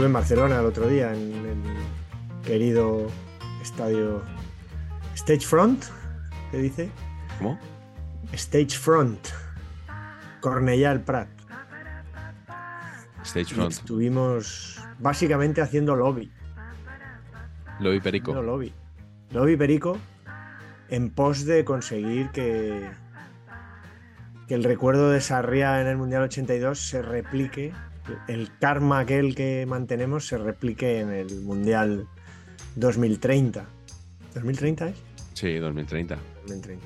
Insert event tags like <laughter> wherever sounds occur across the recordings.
Estuve en Barcelona el otro día, en el querido estadio Stage Front, ¿se dice? ¿Cómo? Stage Front, Cornellà el Prat. Stage Y front. estuvimos básicamente haciendo lobby. Lo vi haciendo perico. lobby. Lobby perico en pos de conseguir que, que el recuerdo de Sarria en el Mundial 82 se replique, el karma aquel que mantenemos se replique en el Mundial 2030. ¿2030 es? Sí, 2030. 2030.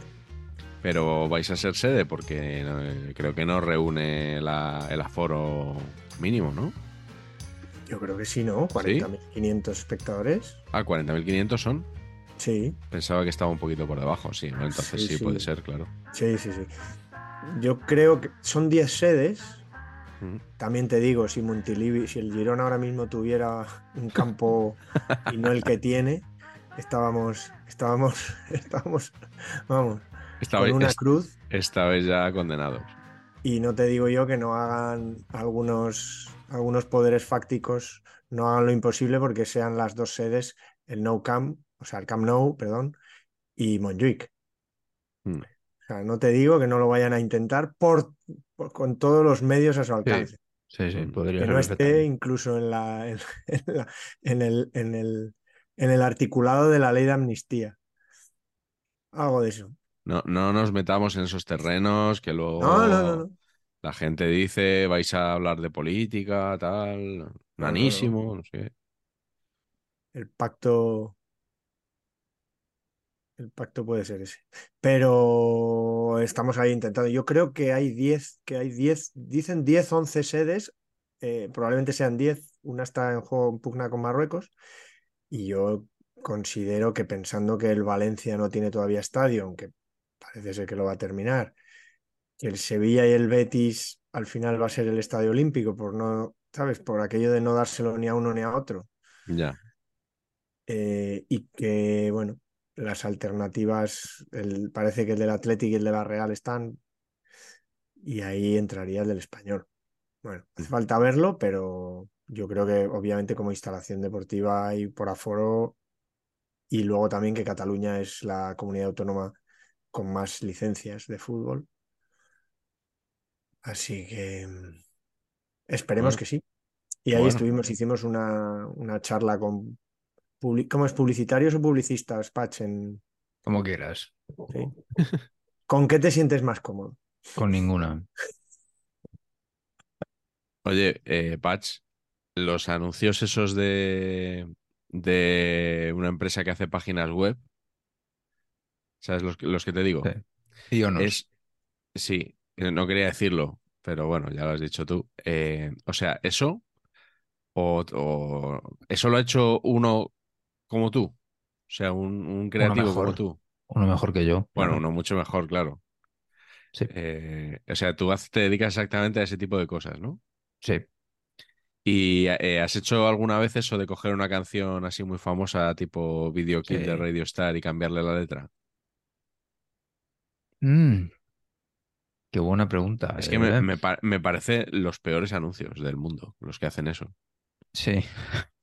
Pero vais a ser sede porque no- creo que no reúne la- el aforo mínimo, ¿no? Yo creo que sí, ¿no? 40.500 espectadores. Ah, 40.500 son. Sí, Pensaba que estaba un poquito por debajo, sí. ¿no? Entonces Sí, sí, sí. puede ser, claro. sí, sí, sí. Yo creo que son 10 sedes. Mm. También te digo, si Montilivi, si el Girona ahora mismo tuviera un campo y no el que tiene, estábamos, estábamos, <laughs> estábamos, vamos, con una cruz. esta vez ya condenados. Y no te digo yo que no hagan algunos, algunos poderes fácticos, no hagan lo imposible porque sean las dos sedes, el No Camp, o sea, el Camp Nou, perdón, y Montjuic. Mm. O sea, no te digo que no lo vayan a intentar por, por- con todos los medios a su alcance. Sí, sí, Mm. podría que ser no esté incluso en, la, <laughs> en, en la- en el, en, el, en el articulado de la ley de amnistía. Algo de eso. No, no nos metamos en esos terrenos que luego No, no, no, no. la gente dice vais a hablar de política, tal, nanísimo, no sé. El pacto. El pacto puede ser ese. Pero estamos ahí intentando. Yo creo que hay 10, que hay 10, dicen 10, 11 sedes, eh, probablemente sean 10. Una está en juego en pugna con Marruecos. Y yo considero que pensando que el Valencia no tiene todavía estadio, aunque parece ser que lo va a terminar, que el Sevilla y el Betis al final va a ser el estadio olímpico, por no, ¿sabes? Por aquello de no dárselo ni a uno ni a otro Ya. eh, y que, bueno, las alternativas, el, parece que el del Athletic y el de la Real están, y ahí entraría el del Español. Bueno, hace falta verlo, pero yo creo que obviamente como instalación deportiva y por aforo, y luego también que Cataluña es la comunidad autónoma con más licencias de fútbol. Así que mm, esperemos Bueno. que sí. Y ahí Bueno. estuvimos, hicimos una, una charla con ¿Cómo es? ¿Publicitarios o publicistas, Patch? En... Como quieras. sí. ¿Con qué te sientes más cómodo? Con ninguna. Oye, eh, Patch, los anuncios esos de, de una empresa que hace páginas web, ¿sabes los, que- los que te digo? Sí. ¿Sí o no? Es, sí, eh, no quería decirlo, pero bueno, ya lo has dicho tú. Eh, o sea, eso, o, o- eso lo ha hecho uno como tú, o sea, un, un creativo como tú. Uno mejor que yo. Bueno, claro. uno mucho mejor, claro. Sí. Eh, o sea, tú te dedicas exactamente a ese tipo de cosas, ¿no? Sí. ¿Y eh, has hecho alguna vez eso de coger una canción así muy famosa, tipo Video Kill Sí. de Radio Star y cambiarle la letra? Mm. Qué buena pregunta. Es que eh. me, me me parece los peores anuncios del mundo, los que hacen eso. Sí. <laughs>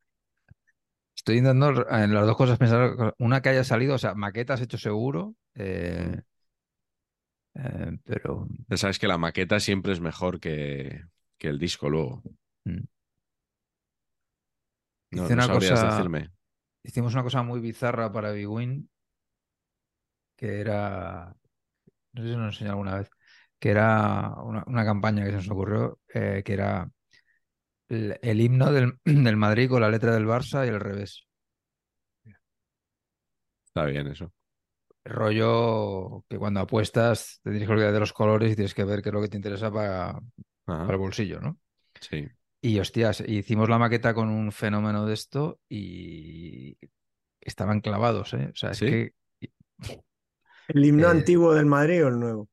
Estoy intentando en las dos cosas pensar una que haya salido, o sea, maquetas hecho seguro, eh, eh, pero sabes que la maqueta siempre es mejor que, que el disco luego. mm. No, no una cosa- decirme. hicimos una cosa muy bizarra para Big Win, que era, no sé si nos enseñé alguna vez, que era una, una campaña que se nos ocurrió, eh, que era el, el himno del, <clears throat> del Madrid con la letra del Barça y el revés. Está bien eso. Rollo que cuando apuestas te tienes que olvidar de los colores y tienes que ver qué es lo que te interesa para, para el bolsillo, ¿no? sí. Y hostias, hicimos la maqueta con un fenómeno de esto y estaban clavados, ¿eh? O sea, es ¿Sí? que ¿El himno Eh, antiguo del Madrid o el nuevo?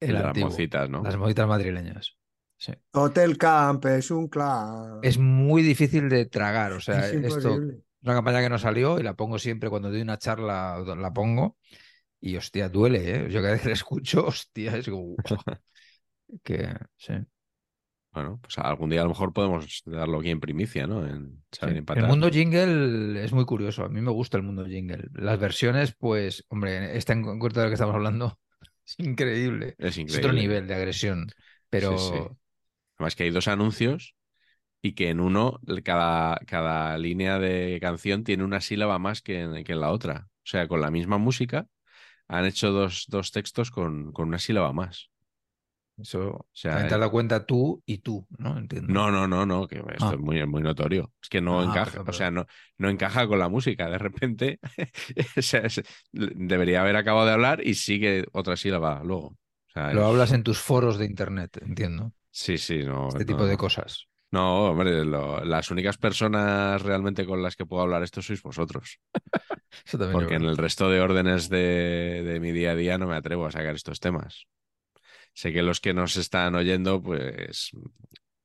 el las antiguo, mocitas, ¿no? las mocitas madrileñas. Sí. Hotel Camp es un clan. Es muy difícil de tragar, o sea, Es esto es una campaña que no salió y la pongo siempre cuando doy una charla, la pongo y hostia, duele, ¿eh? Yo cada vez que la escucho, hostia, es como <laughs> que sí. Bueno, pues algún día a lo mejor podemos darlo aquí en primicia, ¿no? En Saber Sí. Empatar. El mundo jingle es muy curioso. A mí me gusta el mundo jingle. Las versiones, pues, hombre, esta en concreto de la que estamos hablando <laughs> es increíble. Es Es otro increíble. nivel de agresión. Pero Sí, sí. Además que hay dos anuncios y que en uno cada, cada línea de canción tiene una sílaba más que en, que en la otra. O sea, con la misma música han hecho dos, dos textos con, con una sílaba más. eso sea, también te has dado cuenta tú y tú, ¿no? Entiendo. No, no, no, no, que esto Ah. es muy, muy notorio. Es que no Ah, encaja, o sea, no, no encaja con la música. De repente <laughs> o sea, debería haber acabado de hablar y sigue otra sílaba luego. O sea, Lo es- hablas en tus foros de internet, entiendo. Sí, sí, no. Este no, tipo de cosas. No, hombre, lo- las únicas personas realmente con las que puedo hablar esto sois vosotros. <laughs> Eso también Porque en el resto de órdenes de, de mi día a día no me atrevo a sacar estos temas. Sé que los que nos están oyendo, pues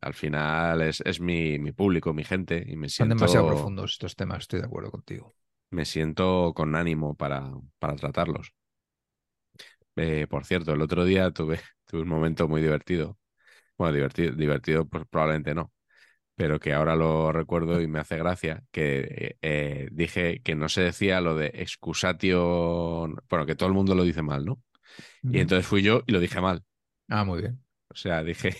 al final es, es mi, mi público, mi gente, y me Son siento, demasiado profundos estos temas, estoy de acuerdo contigo. me siento con ánimo para, para tratarlos. Eh, por cierto, el otro día tuve, <laughs> tuve un momento muy divertido. Bueno, divertido, divertido, pues probablemente no, pero que ahora lo recuerdo y me hace gracia, que eh, dije que no se decía lo de excusatio, bueno, que todo el mundo lo dice mal, ¿no? Y entonces fui yo y lo dije mal. Ah, muy bien. O sea, dije,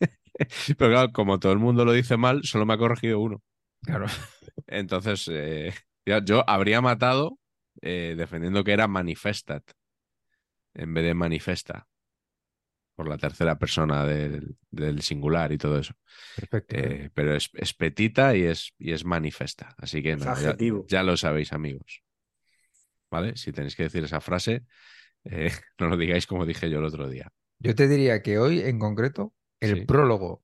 <laughs> pero claro, como todo el mundo lo dice mal, solo me ha corregido uno. Claro. Entonces, eh, yo habría matado eh, defendiendo que era manifestat en vez de manifesta por la tercera persona del, del singular y todo eso. Perfecto. Eh, pero es, es petita y es, y es manifesta. Así que ya, lo sabéis, amigos. ¿Vale? Si tenéis que decir esa frase, eh, <laughs> no lo digáis como dije yo el otro día. Yo te diría que hoy, en concreto, el Sí. prólogo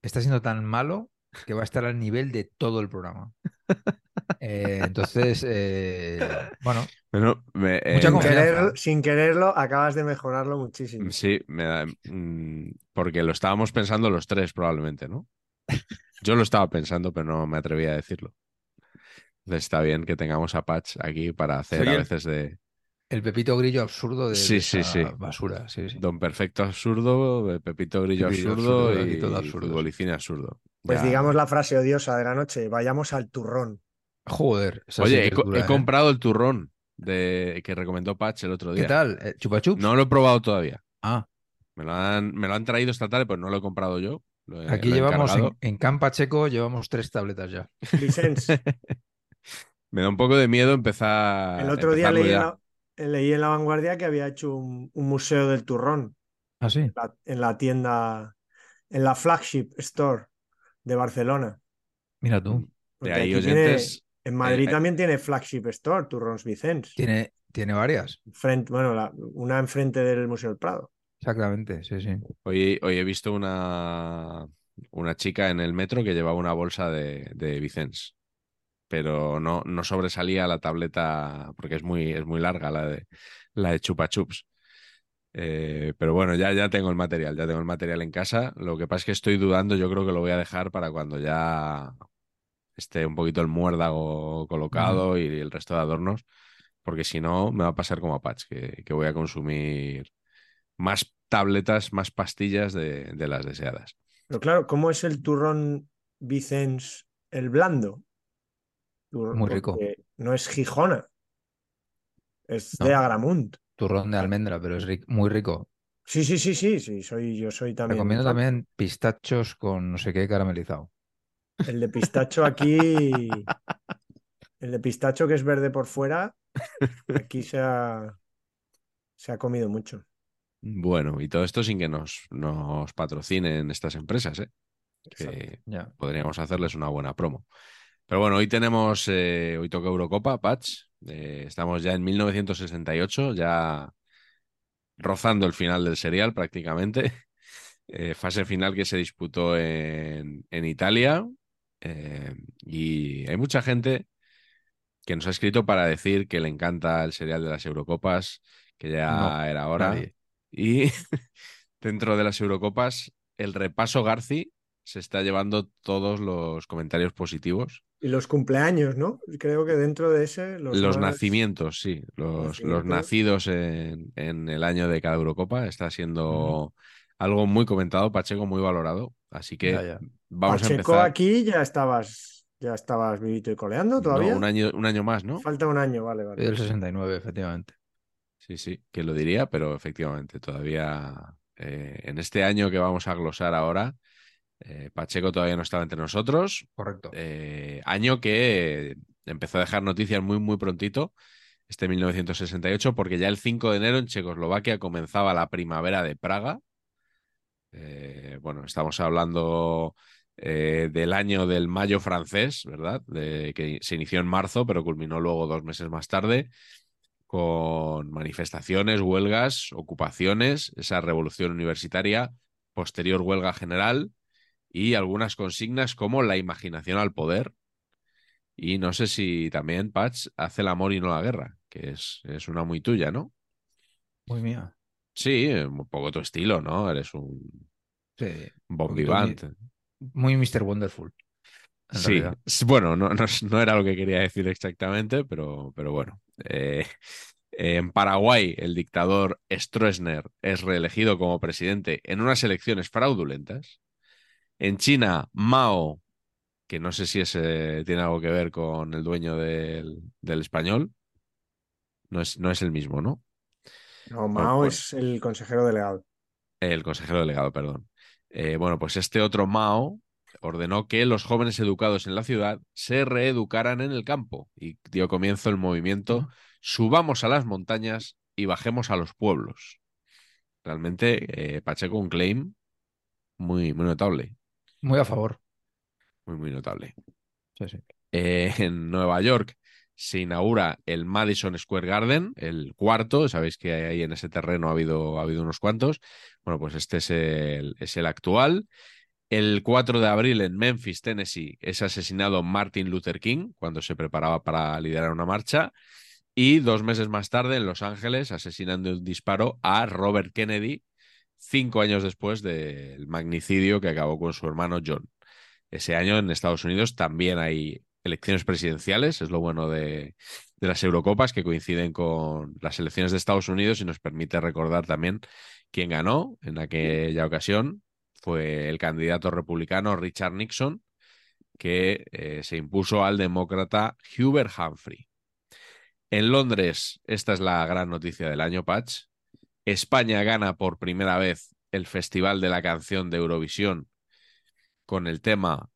está siendo tan malo que va a estar al nivel de todo el programa. Eh, entonces, eh, bueno, Bueno, me, Mucha eh, Sin, confianza. querer- sin quererlo, acabas de mejorarlo muchísimo. Sí, me da, mm, porque lo estábamos pensando los tres probablemente, ¿no? Yo lo estaba pensando, pero no me atrevía a decirlo. Entonces está bien que tengamos a Patch aquí para hacer Soy a el- veces de el pepito grillo absurdo de, Sí, de sí, sí. basura. Sí, sí. Don Perfecto absurdo, Pepito Grillo Grillo absurdo, absurdo, y, todo absurdo, absurdo. Pues Ya. digamos la frase odiosa de la noche, vayamos al turrón. Joder, Oye, he, dura, ¿eh? comprado el turrón de, que recomendó Patch el otro ¿Qué día. tal? Eh, ¿Chupa chups? No lo he probado todavía. Ah, Me lo han, me lo han traído esta tarde, pero no lo he comprado yo. Lo he- aquí lo llevamos en, en Campa Checo, llevamos tres tabletas ya. Vicens, <laughs> Me da un poco de miedo empezar. el otro día leí en, la, leí en La Vanguardia que había hecho un, un museo del turrón Ah, sí. la- en la tienda, en la flagship store de Barcelona. Mira tú. De Porque ahí, aquí tiene- oyentes. en Madrid eh, también tiene flagship store, Turrons Vicens. Tiene, tiene varias. Frente, bueno, la- una enfrente del Museo del Prado. Exactamente, sí, sí. Hoy, hoy he visto una, una chica en el metro que llevaba una bolsa de, de Vicens, pero no, no sobresalía la tableta porque es muy, es muy larga la de, la de Chupa Chups. Eh, pero bueno, ya, ya tengo el material, ya tengo el material en casa. Lo que pasa es que estoy dudando, yo creo que lo voy a dejar para cuando ya esté un poquito el muérdago colocado y el resto de adornos, porque si no me va a pasar como a Patch, que, que voy a consumir más tabletas, más pastillas de, de las deseadas. Pero claro, ¿cómo es el turrón Vicens el blando? Tur- Muy rico. No es Gijona. Es No. de Agramunt. Turrón de almendra, pero es ri- muy rico. Sí, sí, sí, sí, sí. Soy, yo soy también. Recomiendo también pistachos con no sé qué caramelizado. El de pistacho aquí. El de pistacho que es verde por fuera. Aquí se ha, se ha comido mucho. Bueno, y todo esto sin que nos, nos patrocinen estas empresas, ¿eh? Que Ya. podríamos hacerles una buena promo. Pero bueno, hoy tenemos, eh, hoy toca Eurocopa, Patch. Eh, estamos ya en 1968, ya rozando el final del serial prácticamente. <laughs> Eh, fase final que se disputó en, en Italia. Eh, y hay mucha gente que nos ha escrito para decir que le encanta el serial de las Eurocopas, que ya No, era hora. nadie. Y <laughs> dentro de las Eurocopas, el repaso Garci se está llevando todos los comentarios positivos. Y los cumpleaños, ¿no? Creo que dentro de ese. Los, Los, más- nacimientos, sí. Los, los nacidos en, en el año de cada Eurocopa está siendo algo muy comentado, Pacheco, muy valorado. Así que Ya, ya. vamos a Pacheco empezar. aquí ya estabas, ya estabas vivito y coleando todavía. No, un año, un año más, ¿no? Falta un año, vale, vale. del 69, efectivamente. Sí, sí, que lo diría, pero efectivamente, todavía eh, en este año que vamos a glosar ahora, eh, Pacheco todavía no estaba entre nosotros. Correcto. Eh, año que empezó a dejar noticias muy, muy prontito, este 1968, porque ya el 5 de enero en Checoslovaquia comenzaba la primavera de Praga. Eh, bueno, estamos hablando del año del mayo francés, ¿verdad? De, que se inició en marzo, pero culminó luego dos meses más tarde con manifestaciones, huelgas, ocupaciones, esa revolución universitaria, posterior huelga general y algunas consignas como la imaginación al poder. Y no sé si también Patch hace el amor y no la guerra, que es, es una muy tuya, ¿no? Muy mía. Sí, un poco tu estilo, ¿no? Eres un Sí. Muy Mr. Wonderful. Sí, realidad. bueno, no, no, <laughs> no era lo que quería decir exactamente, pero, pero bueno. Eh, en Paraguay, el dictador Stroessner es reelegido como presidente en unas elecciones fraudulentas. En China, Mao, que no sé si ese tiene algo que ver con el dueño del, del español, no es, no es el mismo, ¿no? No, Mao pues- es el consejero delegado. El consejero delegado, perdón. Eh, bueno, pues este otro Mao ordenó que los jóvenes educados en la ciudad se reeducaran en el campo y dio comienzo el movimiento Subamos a las montañas y bajemos a los pueblos. Realmente, eh, Pacheco, un claim muy, muy notable, Muy a favor. muy, muy notable. Sí, sí. Eh, en Nueva York se inaugura el Madison Square Garden, el cuarto. Sabéis que ahí en ese terreno ha habido, ha habido unos cuantos. Bueno, pues este es el, es el actual. El 4 de abril en Memphis, Tennessee, es asesinado Martin Luther King cuando se preparaba para liderar una marcha. Y dos meses más tarde, en Los Ángeles, asesinan de un disparo a Robert Kennedy, cinco años después del magnicidio que acabó con su hermano John. Ese año en Estados Unidos también hay elecciones presidenciales, es lo bueno de, las Eurocopas, que coinciden con las elecciones de Estados Unidos y nos permite recordar también quién ganó en aquella ocasión. Fue el candidato republicano Richard Nixon, que eh, se impuso al demócrata Hubert Humphrey. En Londres, esta es la gran noticia del año, Patch. España gana por primera vez el Festival de la Canción de Eurovisión con el tema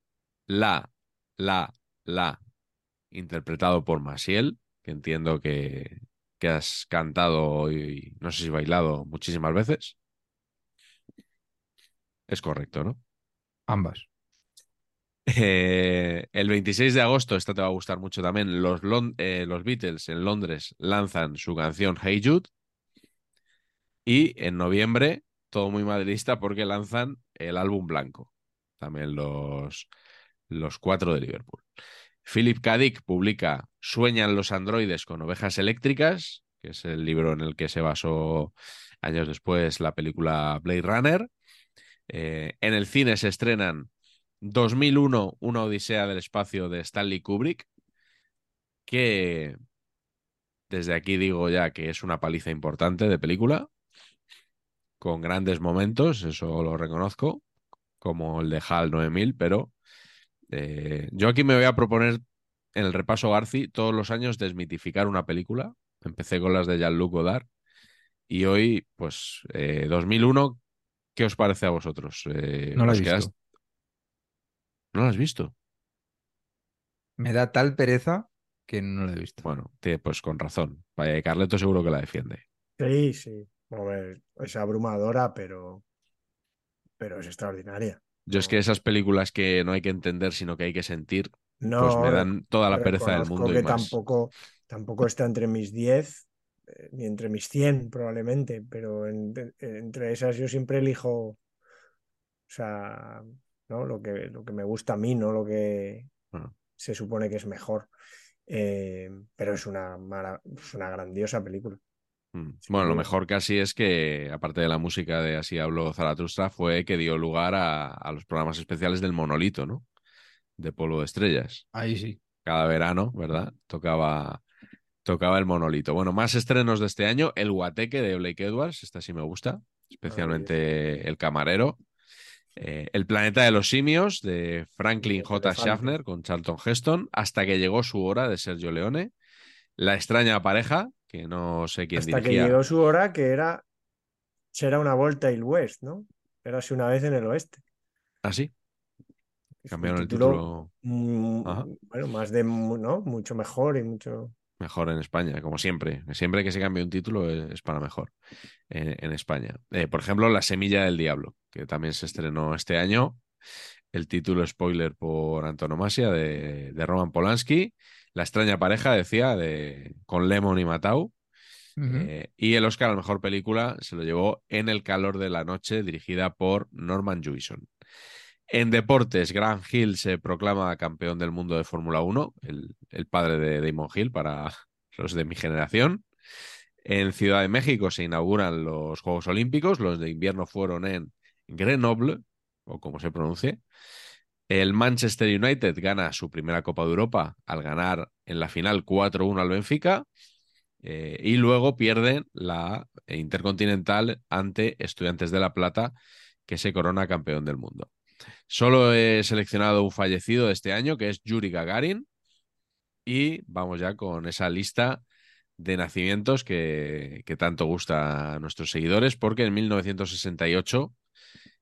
La, La, La, interpretado por Masiel, que entiendo que, que has cantado y no sé si bailado muchísimas veces. Es correcto, ¿no? Ambas. Eh, el 26 de agosto, esta te va a gustar mucho también, los, eh, los Beatles en Londres lanzan su canción Hey Jude. Y en noviembre, todo muy madridista porque lanzan el álbum blanco. También los, los cuatro de Liverpool. Philip K. Publica Sueñan los androides con ovejas eléctricas, que es el libro en el que se basó años después la película Blade Runner. Eh, en el cine se estrenan 2001, Una Odisea del Espacio de Stanley Kubrick, que desde aquí digo ya que es una paliza importante de película. Con grandes momentos, eso lo reconozco, como el de HAL 9000, pero eh, yo aquí me voy a proponer en el repaso Garci todos los años desmitificar una película. Empecé con las de Jean-Luc Godard y hoy, pues, eh, 2001, ¿qué os parece a vosotros? Eh, No la he ¿os visto. ¿No la has visto? Me da tal pereza que no lo he visto. Bueno, te- pues con razón. Vaya, Carleto seguro que la defiende. Sí, sí. Es abrumadora, pero, pero es extraordinaria. Yo es que esas películas que no hay que entender, sino que hay que sentir, No, pues me dan toda la pereza del mundo que y más. tampoco, tampoco está entre mis 10, eh, ni entre mis 100 probablemente, pero en- de- entre esas yo siempre elijo, o sea, ¿no? Lo que, lo que me gusta a mí, no lo que Bueno. se supone que es mejor. Eh, pero es una, mara- es una grandiosa película. Mm. Bueno, lo mejor casi es que, aparte de la música de Así habló Zaratustra, fue que dio lugar a, a los programas especiales del Monolito, ¿no? De Polvo de Estrellas. Ahí sí. Cada verano, ¿verdad? Tocaba, tocaba el Monolito. Bueno, más estrenos de este año. El Guateque de Blake Edwards, esta sí me gusta, especialmente El Camarero. Eh, el planeta de los simios de Franklin J. Schaffner con Charlton Heston, hasta que llegó su hora de Sergio Leone. La extraña pareja, que no sé quién Hasta que llegó su hora, que era será una vuelta el West, ¿no? Érase una vez en el oeste. Ah, sí, cambiaron el título, título mm, bueno, más de, ¿no? Mucho mejor y mucho... mejor en España, como siempre. Siempre que se cambie un título es, es para mejor en, en España. Eh, por ejemplo, La Semilla del Diablo, que también se estrenó este año. El título spoiler por antonomasia de, de Roman Polanski. La extraña pareja, decía, de, con Lemon y Matau. Eh, y el Oscar a la mejor película se lo llevó En el calor de la noche, dirigida por Norman Jewison. En deportes, Grant Hill se proclama campeón del mundo de Fórmula 1, el, el padre de Damon Hill para <laughs> los de mi generación. En Ciudad de México se inauguran los Juegos Olímpicos, los de invierno fueron en Grenoble, o como se pronuncie. El Manchester United gana su primera Copa de Europa al ganar en la final 4-1 al Benfica. Eh, y luego pierden la Intercontinental ante Estudiantes de La Plata, que se corona campeón del mundo. Solo he seleccionado un fallecido de este año, que es Yuri Gagarin. Y vamos ya con esa lista de nacimientos que, que tanto gusta a nuestros seguidores, porque en 1968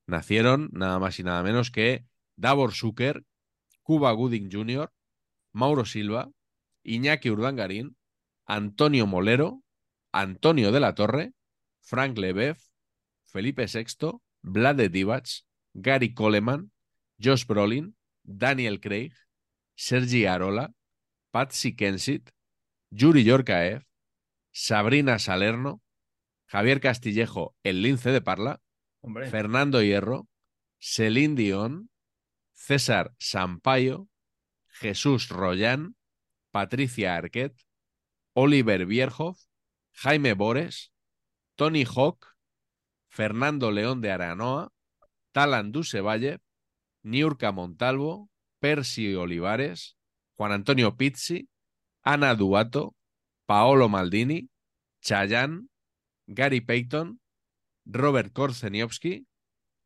nacieron nada más y nada menos que Davor Zucker, Cuba Gooding Jr., Mauro Silva, Iñaki Urdangarín, Antonio Molero, Antonio de la Torre, Frank Lebev, Felipe VI, Vlade Divac, Gary Coleman, Josh Brolin, Daniel Craig, Sergi Arola, Patsy Kensit, Yuri Yorkaev, Sabrina Salerno, Javier Castillejo, el lince de Parla, Fernando Hierro, Celine Dion, César Sampaio, Jesús Royan, Patricia Arquette, Oliver Bierhoff, Jaime Bores, Tony Hawk, Fernando León de Aranoa, Talan Dusevalle, Niurka Montalvo, Percy Olivares, Juan Antonio Pizzi, Ana Duato, Paolo Maldini, Chayanne, Gary Payton, Robert Korzeniowski,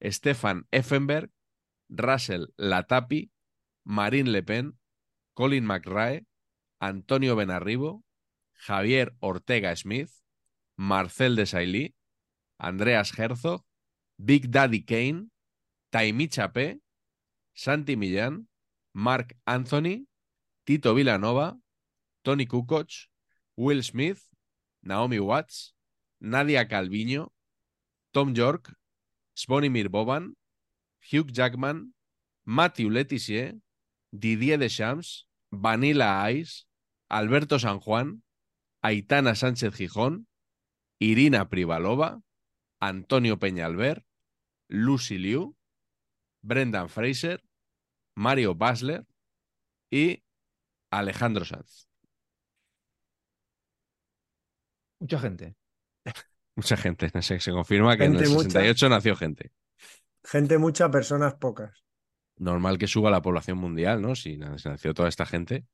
Stefan Effenberg, Russell Latapi, Marine Le Pen, Colin McRae, Antonio Benarribo, Javier Ortega Smith, Marcel Desailly, Andreas Herzog, Big Daddy Kane, Taimi Chapé, Santi Millán, Mark Anthony, Tito Villanova, Tony Kukoc, Will Smith, Naomi Watts, Nadia Calviño, Tom York, Svonimir Boban, Hugh Jackman, Matthew Letizier, Didier Deschamps, Vanilla Ice, Alberto San Juan, Aitana Sánchez Gijón, Irina Privalova, Antonio Peñalver, Lucy Liu, Brendan Fraser, Mario Basler y Alejandro Sanz. Mucha gente. Mucha gente. Se, se confirma que en Gente el mucha. 68 nació gente. Gente mucha, personas pocas. Normal que suba la población mundial, ¿no? Si na- si nació toda esta gente.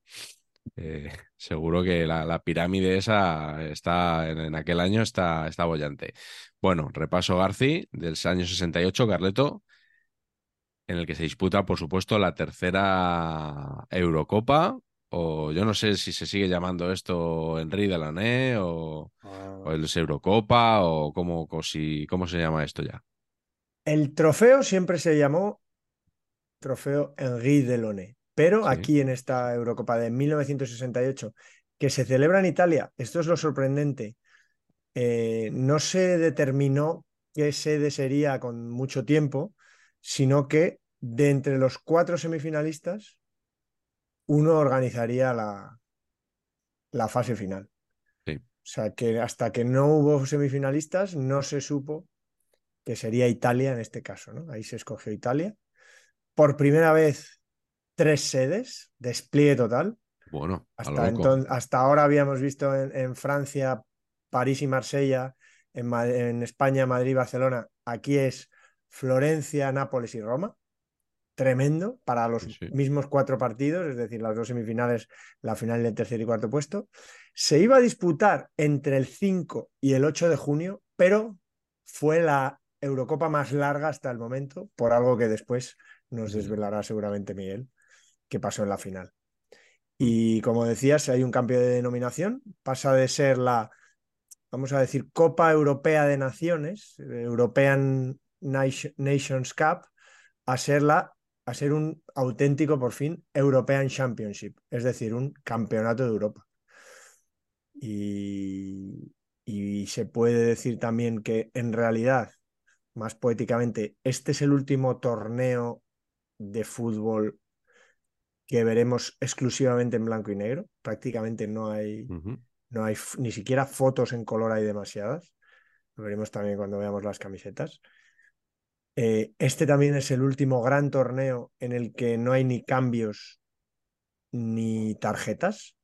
Eh, <laughs> seguro que la, la pirámide esa está en, en aquel año está, está bollante. Bueno, repaso Garci del año 68, Carleto, en el que se disputa, por supuesto, la tercera Eurocopa, o yo no sé si se sigue llamando esto Henri Delané o, o el Eurocopa, o cómo, si- cómo se llama esto ya. El trofeo siempre se llamó Trofeo Henri Delonné, pero Sí. aquí en esta Eurocopa de 1968, que se celebra en Italia, esto es lo sorprendente, eh, no se determinó qué sede sería con mucho tiempo, sino que de entre los cuatro semifinalistas, uno organizaría la, la fase final. Sí. O sea que hasta que no hubo semifinalistas, no se supo que sería Italia en este caso, ¿no? Ahí se escogió Italia. Por primera vez, tres sedes, despliegue total. Bueno, Hasta, ahora habíamos visto en, en Francia, París y Marsella, en, Ma- en España, Madrid y Barcelona. Aquí es Florencia, Nápoles y Roma. Tremendo para los Sí, sí. mismos cuatro partidos, es decir, las dos semifinales, la final del tercer y cuarto puesto. Se iba a disputar entre el 5 y el 8 de junio, pero fue la Eurocopa más larga hasta el momento, por algo que después nos desvelará seguramente Miguel, que pasó en la final. Y como decías, hay un cambio de denominación, pasa de ser la, vamos a decir, Copa Europea de Naciones, European Nation- Nations Cup, a ser la a ser un auténtico, por fin, European Championship, es decir, un campeonato de Europa. Y, y se puede decir también que en realidad, más poéticamente, este es el último torneo de fútbol que veremos exclusivamente en blanco y negro. Prácticamente no hay, no hay ni siquiera fotos en color, hay demasiadas. Lo veremos también cuando veamos las camisetas. Eh, este también es el último gran torneo en el que no hay ni cambios ni tarjetas.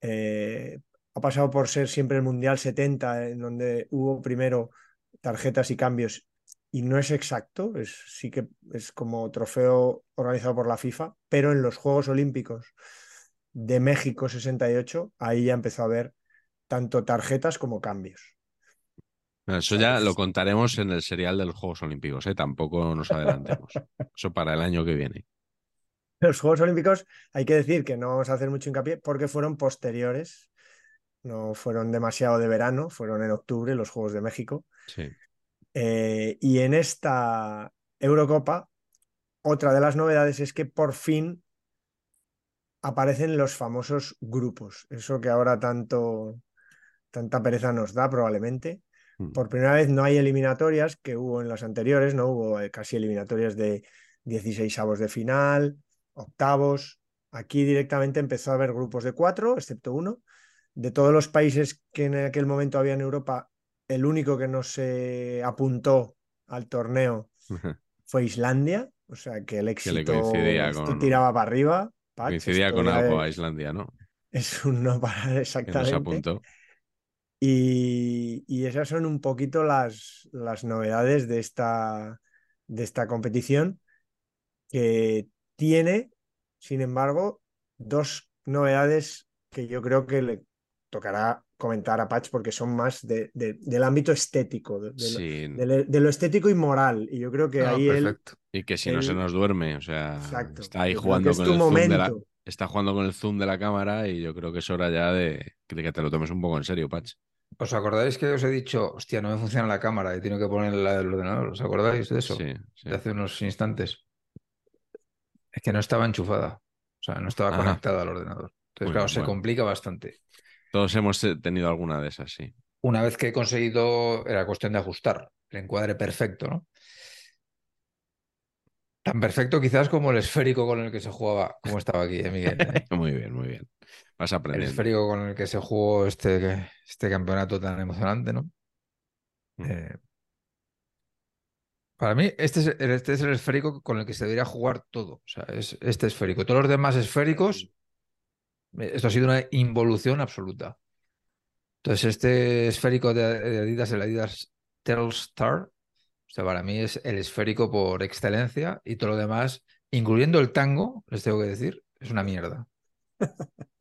Eh, ha pasado por ser siempre el Mundial 70, en donde hubo primero tarjetas y cambios, y no es exacto, es, sí que es como trofeo organizado por la FIFA, pero en los Juegos Olímpicos de México 68, ahí ya empezó a haber tanto tarjetas como cambios. Eso ya lo contaremos en el serial de los Juegos Olímpicos, ¿eh? Tampoco nos adelantemos. Eso para el año que viene. Los Juegos Olímpicos hay que decir que no vamos a hacer mucho hincapié porque fueron posteriores, no fueron demasiado de verano, fueron en octubre los Juegos de México. Sí. Eh, y en esta Eurocopa, otra de las novedades es que por fin aparecen los famosos grupos, eso que ahora tanto, tanta pereza nos da probablemente. Mm. Por primera vez no hay eliminatorias que hubo en las anteriores, no hubo eh, casi eliminatorias de 16 avos de final, octavos. Aquí directamente empezó a haber grupos de cuatro, excepto uno. De todos los países que en aquel momento había en Europa, el único que no se apuntó al torneo fue Islandia, o sea que el éxito esto con- tiraba para arriba. Coincidía con algo a Islandia, ¿no? <laughs> Es un no parar Que no exactamente. se apuntó. Y, y esas son un poquito las, las novedades de esta, de esta competición, que tiene, sin embargo, dos novedades que yo creo que le tocará comentar a Patch porque son más de- de- del ámbito estético, de, lo, Sí. de lo- de lo estético y moral. Y yo creo que Ah, ahí él, perfecto. Y que si no se él- nos duerme, o sea, Exacto. está ahí Yo jugando es con el zoom de la, está jugando con el zoom de la cámara y yo creo que es hora ya de, de que te lo tomes un poco en serio, Patch. ¿Os acordáis que os he dicho, hostia, no me funciona la cámara y tengo que poner la del ordenador? ¿Os acordáis de eso? Sí, sí. De hace unos instantes. Es que no estaba enchufada. O sea, no estaba Ajá. conectada al ordenador. Entonces, claro, se complica bastante. Todos hemos eh, tenido alguna de esas, sí. Una vez que he conseguido, era cuestión de ajustar el encuadre perfecto, ¿no? Tan perfecto quizás como el esférico con el que se jugaba, como estaba aquí, ¿eh, Miguel? ¿Eh? <laughs> Muy bien, muy bien. Vas El esférico con el que se jugó este, este campeonato tan emocionante, ¿no? Mm. Eh, para mí, este es, el- este es el esférico con el que se debería jugar todo. O sea, es este esférico. Todos los demás esféricos, eh, esto ha sido una involución absoluta. Entonces, este esférico de, de Adidas, el Adidas Telstar, o sea, para mí es el esférico por excelencia y todo lo demás, incluyendo el tango, les tengo que decir, es una mierda. <laughs>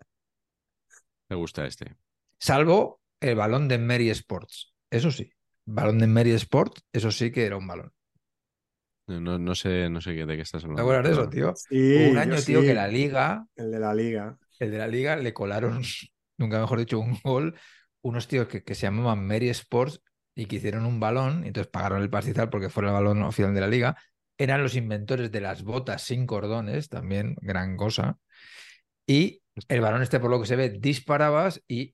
Me gusta este. Salvo el balón de Mary Sports. Eso sí. Balón de Mary Sports, eso sí que era un balón. No, no, sé, no sé qué- de qué estás ¿Te hablando. acuerdas de eso, tío? Sí, Hubo un año, tío, sí, que la liga, El de la liga. el de la liga, le colaron, <laughs> nunca mejor dicho, un gol, unos tíos que, que se llamaban Mary Sports y que hicieron un balón, y entonces pagaron el pastizal porque fue el balón oficial de la liga. Eran los inventores de las botas sin cordones, también gran cosa. Y el balón este, por lo que se ve, disparabas y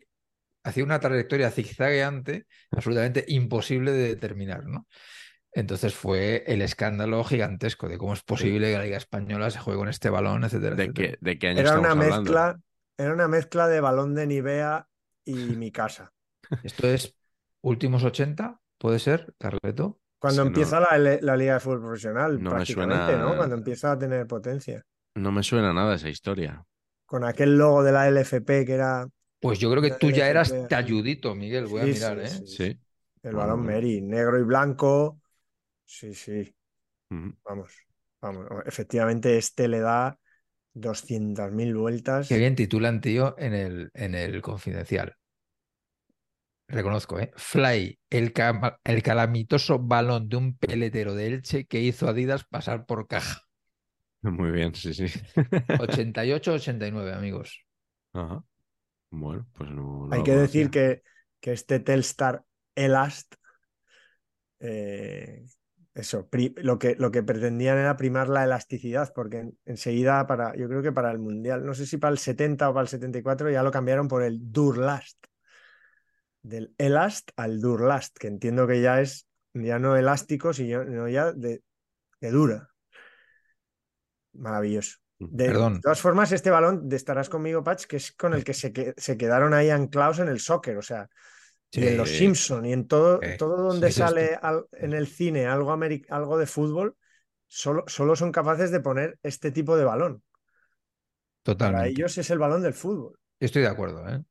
hacía una trayectoria zigzagueante absolutamente imposible de determinar, ¿no? Entonces fue el escándalo gigantesco de cómo es posible que la Liga Española se juegue con este balón, etcétera, ¿De etcétera. qué, de qué año Era estamos una hablando? mezcla, era una mezcla de balón de Nivea y <laughs> mi casa. Esto es últimos 80, ¿puede ser, Carleto? Cuando Sí, no. empieza la, Liga de Fútbol Profesional, No me prácticamente, suena- ¿no? Cuando empieza a tener potencia. No me suena nada esa historia. Con aquel logo de la LFP que era Pues yo creo que tú ya eras talludito, Miguel, voy a Sí, mirar, sí, ¿eh? sí. Sí. el balón bueno. Mary, negro y blanco. Sí, sí, vamos, vamos. Efectivamente, este le da 200.000 vueltas. Qué bien titulan, tío, en el, en el confidencial. Reconozco, ¿eh? Fly, el, el calamitoso balón de un peletero de Elche que hizo Adidas pasar por caja. <laughs> Muy bien, sí, sí. 88-89, amigos. Ajá. Bueno, pues no. no Hay que decir que, que este Telstar Elast, eh, eso, pri- lo que, lo que pretendían era primar la elasticidad, porque en- enseguida, para, yo creo que para el Mundial, no sé si para el 70 o para el 74, ya lo cambiaron por el Durlast. Del Elast al Durlast, que entiendo que ya es ya no elástico, sino ya de, de dura. Maravilloso. De, Perdón. de todas formas, este balón, de estarás conmigo, Patch, que es con el que se, que- se quedaron ahí anclados en el soccer, o sea, y en los Sí. Simpson y en todo, Eh, todo donde sí, sí, sale al- en el cine algo, algo de fútbol, solo, solo son capaces de poner este tipo de balón. Para Totalmente. ellos es el balón del fútbol. Estoy de acuerdo, ¿eh?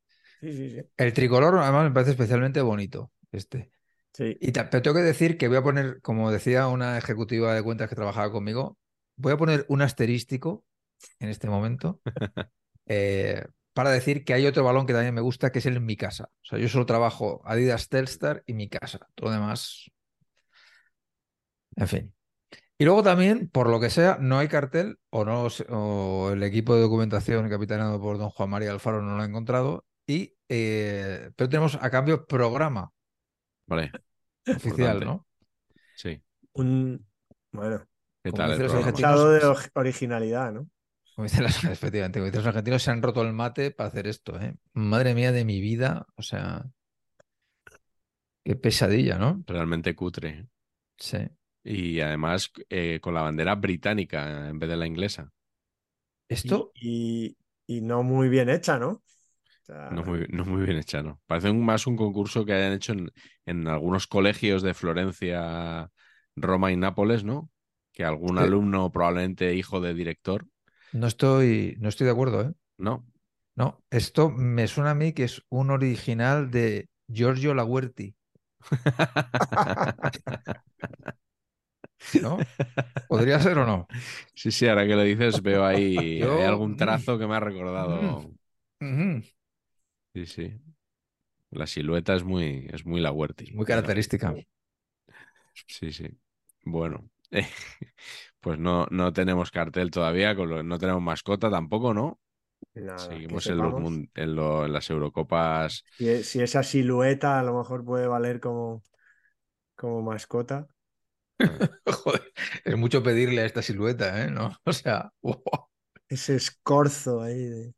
Sí, sí, sí. El tricolor, además, me parece especialmente bonito. Este. Sí. Y pero tengo que decir que voy a poner, como decía una ejecutiva de cuentas que trabajaba conmigo, voy a poner un asterístico en este momento <laughs> eh, para decir que hay otro balón que también me gusta, que es el Mi Casa. O sea, yo solo trabajo Adidas Telstar y Mi Casa. Todo lo demás. En fin. Y luego también, por lo que sea, no hay cartel o, no, o el equipo de documentación capitaneado por don Juan María Alfaro no lo ha encontrado. Y, eh, pero tenemos a cambio programa Vale, oficial, Importante. ¿no? sí. Un, bueno, ¿Qué Como tal los programa? argentinos, estado de or- originalidad, ¿no? Como dicen los, <laughs> efectivamente, como dicen los argentinos, se han roto el mate para hacer esto, ¿eh? Madre mía de mi vida, o sea, qué pesadilla, ¿no? Realmente cutre. Sí. Y además eh, con la bandera británica en vez de la inglesa. Esto, Y, y no muy bien hecha, ¿no? O sea, No muy, no muy bien hecha, ¿no? Parece un- más un concurso que hayan hecho en, en algunos colegios de Florencia, Roma y Nápoles, ¿no? Que algún Sí. alumno, probablemente hijo de director, no estoy, no estoy de acuerdo, ¿eh? ¿no? No, esto me suena a mí que es un original de Giorgio Laguerti, <laughs> ¿no? ¿Podría ser o no? Sí, sí, ahora que lo dices veo ahí <laughs> Yo- hay algún mm. trazo que me ha recordado. Ujú. Sí, sí. La silueta es muy, es muy la Huerti. Muy característica. Sí, sí. Bueno, <laughs> pues no, no tenemos cartel todavía, con lo- no tenemos mascota tampoco, ¿no? nada, Seguimos en, los sepamos. mun- en, lo- en las Eurocopas. Si, e- si esa silueta a lo mejor puede valer como, como mascota. <laughs> <laughs> Joder, es mucho pedirle a esta silueta, ¿eh? ¿No? O sea, wow. Ese escorzo ahí de...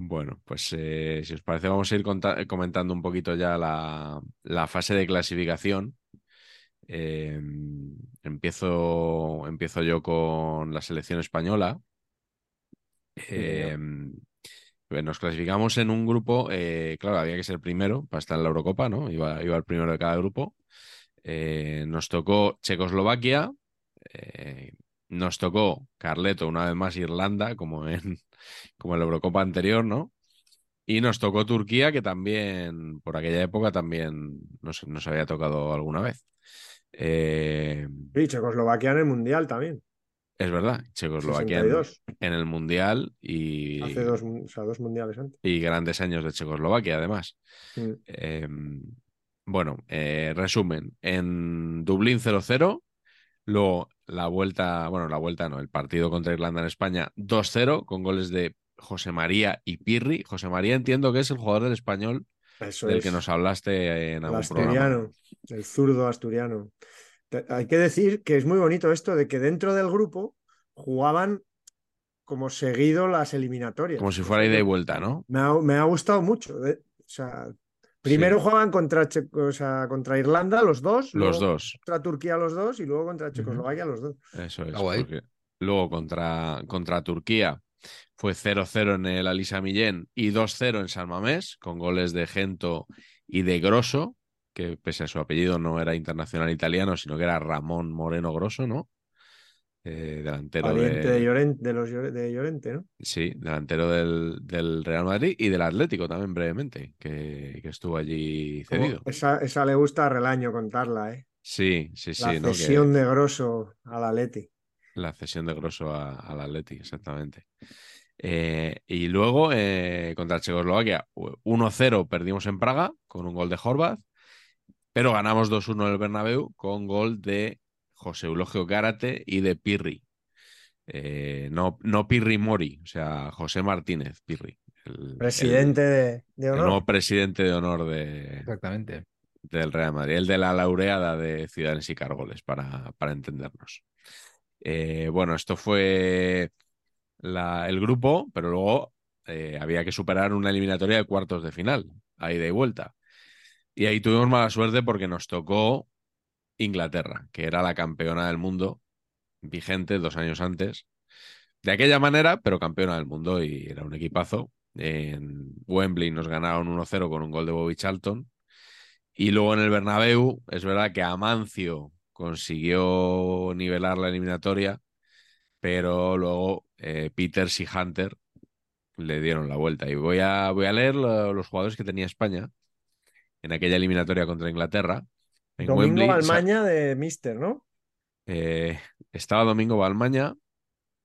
Bueno, pues eh, si os parece, vamos a ir comentando un poquito ya la, la fase de clasificación. Eh, empiezo, empiezo yo con la selección española. Eh, pues nos clasificamos en un grupo, eh, claro, había que ser primero para estar en la Eurocopa, ¿no? Iba, iba el primero de cada grupo. Eh, nos tocó Checoslovaquia, eh, nos tocó Carleto, una vez más Irlanda, como en, <laughs> como en la Eurocopa anterior, ¿no? Y nos tocó Turquía, que también, por aquella época, también nos, nos había tocado alguna vez. Eh, Sí, Checoslovaquia en el Mundial también. Es verdad, Checoslovaquia en, 62. en el Mundial y, Hace dos, o sea, dos mundiales antes. y grandes años de Checoslovaquia, además. Mm. Eh, bueno, eh, resumen, en Dublín 0-0, luego la vuelta, bueno, la vuelta no, el partido contra Irlanda en España 2-0 con goles de José María y Pirri. José María entiendo que es el jugador del español Eso del es. que nos hablaste en El algún programa. asturiano, el zurdo asturiano. Hay que decir que es muy bonito esto de que dentro del grupo jugaban como seguido las eliminatorias. Como si fuera ida y vuelta, ¿no? Me ha, me ha gustado mucho. eh. O sea, primero jugaban contra, Che- o sea, contra Irlanda los dos, Los luego dos, contra Turquía los dos y luego contra Checoslovaquia los dos. eso es. Luego contra, contra Turquía fue 0-0 en el Alisa Millén y 2-0 en San Mamés, con goles de Gento y de Grosso, que pese a su apellido no era internacional italiano, sino que era Ramón Moreno Grosso, ¿no? Eh, delantero de- de, Llorente, de los de Llorente, ¿no? Sí, delantero del, del Real Madrid y del Atlético también brevemente, que, que estuvo allí cedido. esa, esa le gusta a Relaño contarla, ¿eh? Sí, sí, sí, La ¿no? Que- cesión de Grosso al Atleti. la cesión de Grosso al Atleti, exactamente. Eh, y luego eh, contra Checoslovaquia, 1-0 perdimos en Praga con un gol de Horvath, pero ganamos 2-1 en el Bernabéu con gol de José Eulogio Gárate y de Pirri. Eh, no, no Pirri Mori, o sea, José Martínez Pirri. el- Presidente de, de el, el honor. nuevo presidente de honor de, Exactamente. del Real Madrid, el de la laureada de Ciudadanos y Cárgoles, para, para entendernos. Eh, bueno, esto fue el grupo, pero luego eh, había que superar una eliminatoria de cuartos de final, a ida y vuelta. Y ahí tuvimos mala suerte porque nos tocó Inglaterra, que era la campeona del mundo, vigente dos años antes. De aquella manera, pero campeona del mundo y era un equipazo. En Wembley nos ganaron 1-0 con un gol de Bobby Charlton. Y luego en el Bernabéu, es verdad que Amancio consiguió nivelar la eliminatoria, pero luego eh, Peters y Hunter le dieron la vuelta. Y voy a, voy a leer lo- los jugadores que tenía España en aquella eliminatoria contra Inglaterra. En Domingo Wembley, sa- Almaña de Mister, ¿no? eh, estaba Domingo Balmaña,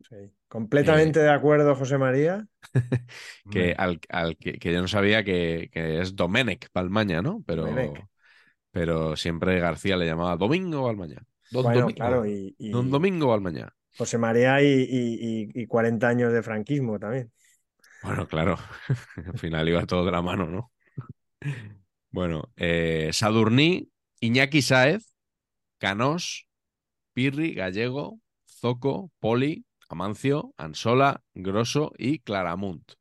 Sí. Completamente Eh, de acuerdo, José María. <laughs> que, al, al que, que yo no sabía que, que es Domenech Balmaña, ¿no? Pero, Domenech. pero siempre García le llamaba Domingo Balmaña. Don Bueno, Domingo. claro, y, y Don Domingo Balmaña. José María y, y- y- y 40 años de franquismo también. Bueno, claro, <laughs> al final iba todo de la mano, ¿no? Bueno, eh, Sadurní, Iñaki Sáez, Canós, Pirri, Gallego, Zoco, Poli, Amancio, Ansola, Grosso y Claramunt.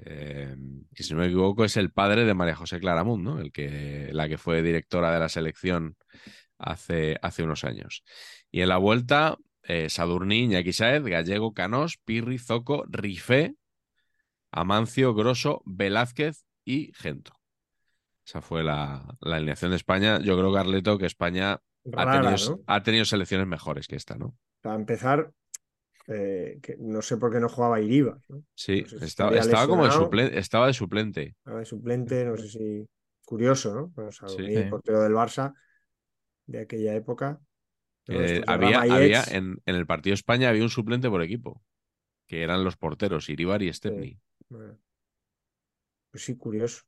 Eh, que si no me equivoco es el padre de María José Claramunt, ¿no? El que, la que fue directora de la selección hace, hace unos años. Y en la vuelta, eh, Sadurní, Iñaki Gallego, Canós, Pirri, Zoco, Rifé, Amancio, Grosso, Velázquez y Gento. Esa fue la, la alineación de España. Yo creo, Carleto, que España ha tenido, ¿no? ha tenido selecciones mejores que esta, ¿no? Para empezar, eh, que no sé por qué no jugaba Iriba, ¿no? Sí, No sé si estaba, como de suplente, estaba de suplente. Estaba de suplente, no sé si. Curioso, ¿no? Pero, o sea, Sí. mi Sí. portero del Barça de aquella época. Eh, había, había en, en el partido de España había un suplente por equipo, que eran los porteros, Iribar y Stepney. Pues sí, curioso.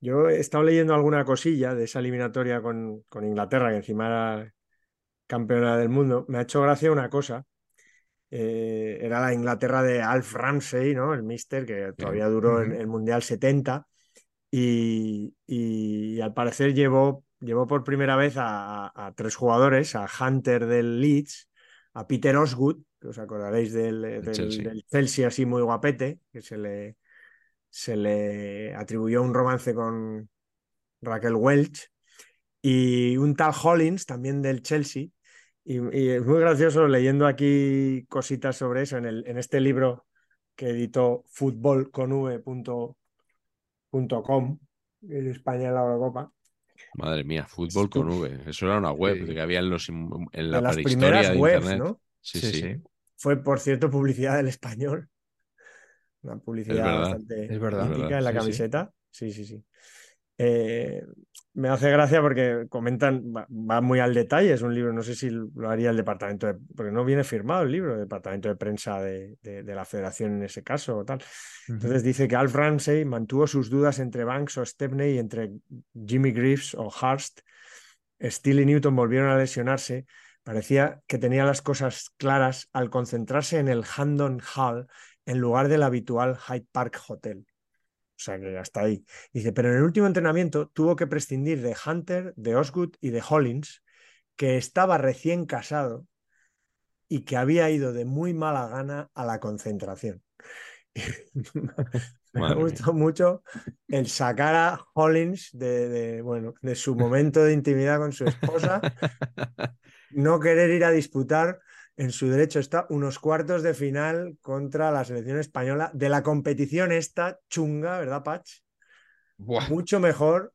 Yo he estado leyendo alguna cosilla de esa eliminatoria con, con Inglaterra, que encima era campeona del mundo. Me ha hecho gracia una cosa. Eh, era la Inglaterra de Alf Ramsey, ¿no? El mister, que todavía duró en el Mundial 70. Y, y al parecer llevó, llevó por primera vez a, a- a tres jugadores, a Hunter del Leeds, a Peter Osgood, que os acordaréis del, del- Chelsea. del Chelsea así muy guapete, que se le, se le atribuyó un romance con Raquel Welch, y un tal Hollins, también del Chelsea. Y, y es muy gracioso leyendo aquí cositas sobre eso en, el, en este libro que editó futbolconv.com en España en la Eurocopa. Madre mía, fútbol Esto- con V. Eso era una web Sí. que había en, los, en De la las prehistoria primeras de webs, Internet. ¿no? Sí, Sí, sí. sí. Fue, por cierto, publicidad del español. Una publicidad verdad, bastante es verdad. mítica Es verdad, en la sí, sí. camiseta. Sí, sí, sí. Eh, me hace gracia porque comentan, va, va, muy al detalle, es un libro, no sé si lo haría el departamento, de, porque no viene firmado el libro, el departamento de prensa de, de, de la federación en ese caso o tal. Entonces uh -huh. dice que Alf Ramsey mantuvo sus dudas entre Banks o Stepney y entre Jimmy Greaves o Hurst. Steele y Newton volvieron a lesionarse. Parecía que tenía las cosas claras al concentrarse en el Handon Hall en lugar del habitual Hyde Park Hotel. O sea que hasta ahí. Dice, pero en el último entrenamiento tuvo que prescindir de Hunter, de Osgood y de Hollins, que estaba recién casado y que había ido de muy mala gana a la concentración. <laughs> Me gustado mucho el sacar a Hollins de, de, bueno, de su momento de intimidad con su esposa, <laughs> no querer ir a disputar en su derecho está unos cuartos de final contra la selección española de la competición esta chunga, ¿verdad, Pach? Buah. Mucho mejor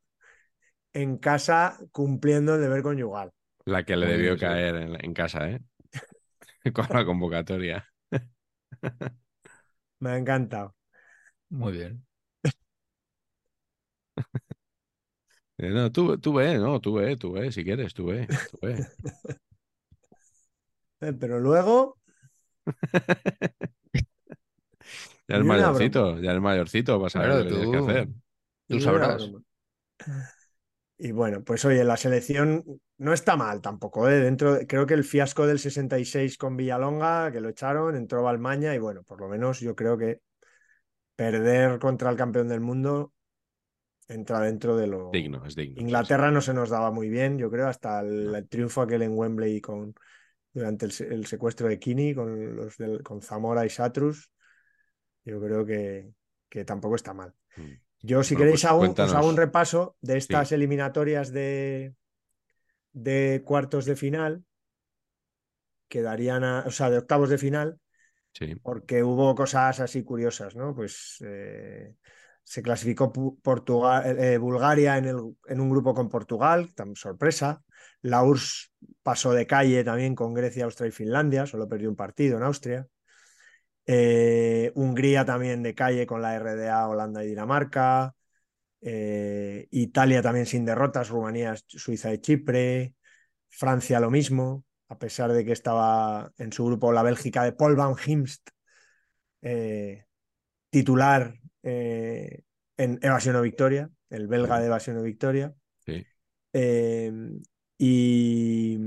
en casa cumpliendo el deber conyugal. La que le debió caer en, en casa, ¿eh? <laughs> Con la convocatoria. <laughs> Me ha encantado. Muy bien. No, tú, tú ve, no, tú ve, tú ve, si quieres, tú ve, tú ve. <laughs> Pero luego. <laughs> ya es mayorcito, ya es mayorcito para saber claro, lo que tienes que hacer. Tú sabrás. Y bueno, pues oye, la selección no está mal tampoco. ¿eh? Dentro, de, creo que el fiasco del 66 con Villalonga, que lo echaron, entró Balmaña y bueno, por lo menos yo creo que perder contra el campeón del mundo entra dentro de lo digno, es digno. Inglaterra no se nos daba muy bien, yo creo, hasta el, no. el triunfo aquel en Wembley con, durante el, el, secuestro de Kini con, los del, con Zamora y Satrus, yo creo que, que tampoco está mal. Mm. Yo, si bueno, queréis, pues, aún, os hago un repaso de estas sí. eliminatorias de, de cuartos de final, que darían, a, o sea, de octavos de final, sí. porque hubo cosas así curiosas, ¿no? Pues eh, se clasificó Portugal, eh, Bulgaria en, el, en, un grupo con Portugal, tan sorpresa. La URSS pasó de calle también con Grecia, Austria y Finlandia, solo perdió un partido en Austria. Eh, Hungría también de calle con la RDA, Holanda y Dinamarca. Eh, Italia también sin derrotas, Rumanía, Suiza y Chipre. Francia lo mismo, a pesar de que estaba en su grupo la Bélgica de Paul Van Himst, eh, titular eh, en evasión o victoria, el belga de evasión o victoria. Sí. y,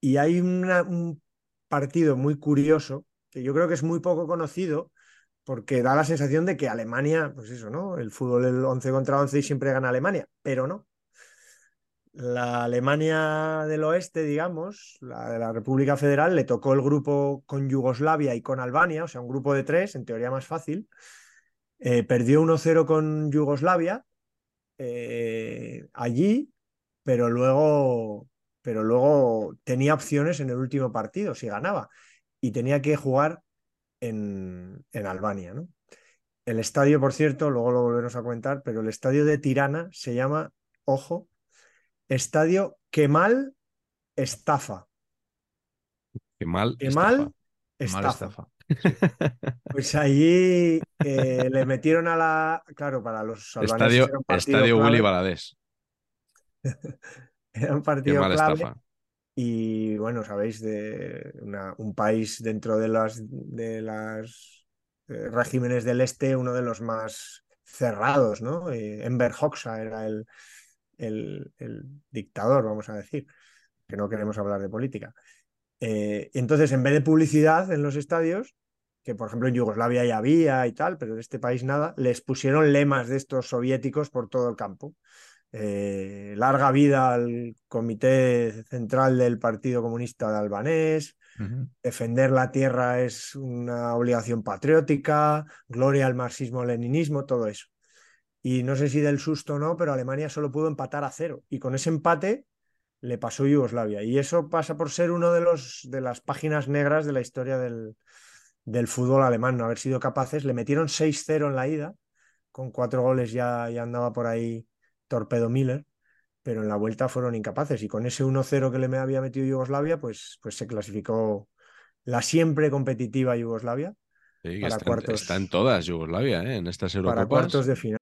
y, hay una, un partido muy curioso que yo creo que es muy poco conocido porque da la sensación de que Alemania, pues eso, ¿no? El fútbol el 11 contra 11 y siempre gana Alemania, pero no. La Alemania del Oeste, digamos, la de la República Federal, le tocó el grupo con Yugoslavia y con Albania, o sea, un grupo de tres, en teoría más fácil. Eh, perdió 1-0 con Yugoslavia eh, allí, pero luego, pero luego tenía opciones en el último partido, si ganaba y tenía que jugar en, en, Albania. ¿no? El estadio, por cierto, luego lo volveremos a comentar, pero el estadio de Tirana se llama, ojo, Estadio Kemal Estafa. Kemal, Kemal Estafa. Estafa. Pues allí eh, le metieron a la. Claro, para los. Estadio, estadio Willy Baladés. era un partido <laughs> clave. Estafa y bueno, sabéis, de una, un país dentro de las, de las eh, regímenes del este, uno de los más cerrados, ¿no? Eh, Enver Hoxha era el, el, el, dictador, vamos a decir, que no queremos hablar de política. Eh, entonces, en vez de publicidad en los estadios, que por ejemplo en Yugoslavia ya había y tal, pero en este país nada, les pusieron lemas de estos soviéticos por todo el campo. Eh, larga vida al Comité Central del Partido Comunista de Albanés, uh -huh. defender la tierra es una obligación patriótica, gloria al marxismo-leninismo, todo eso. Y no sé si del susto o no, pero Alemania solo pudo empatar a cero. Y con ese empate le pasó Yugoslavia. Y eso pasa por ser uno de, los, de las páginas negras de la historia del, del fútbol alemán, no haber sido capaces. Le metieron 6-0 en la ida, con cuatro goles ya, ya andaba por ahí Torpedo Miller, pero en la vuelta fueron incapaces y con ese 1-0 que le había metido Yugoslavia, pues, pues se clasificó la siempre competitiva Yugoslavia. Sí, para está, cuartos, está en todas Yugoslavia, ¿eh? en estas Eurocopas. Para cuartos de final.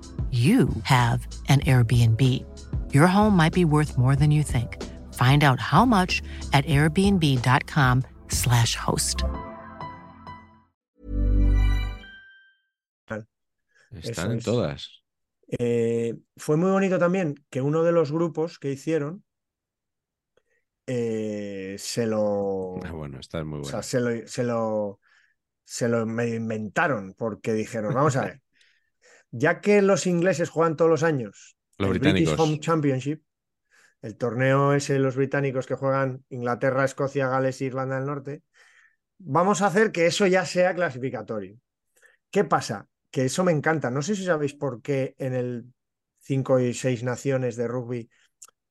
you have an Airbnb. Your home might be worth more than you think. Find out how much at airbnb.com/slash host. Están Eso en es. todas. Eh, fue muy bonito también que uno de los grupos que hicieron eh, se lo. Ah, bueno, esta es muy O buena. sea, se lo, se lo, se lo medio inventaron porque dijeron, vamos a ver, ya que los ingleses juegan todos los años Los el British. Home Championship, el torneo ese de los británicos que juegan Inglaterra, Escocia, Gales e Irlanda del Norte, vamos a hacer que eso ya sea clasificatorio. ¿Qué pasa? Que eso me encanta. No sé si sabéis por qué en el 5 y 6 naciones de rugby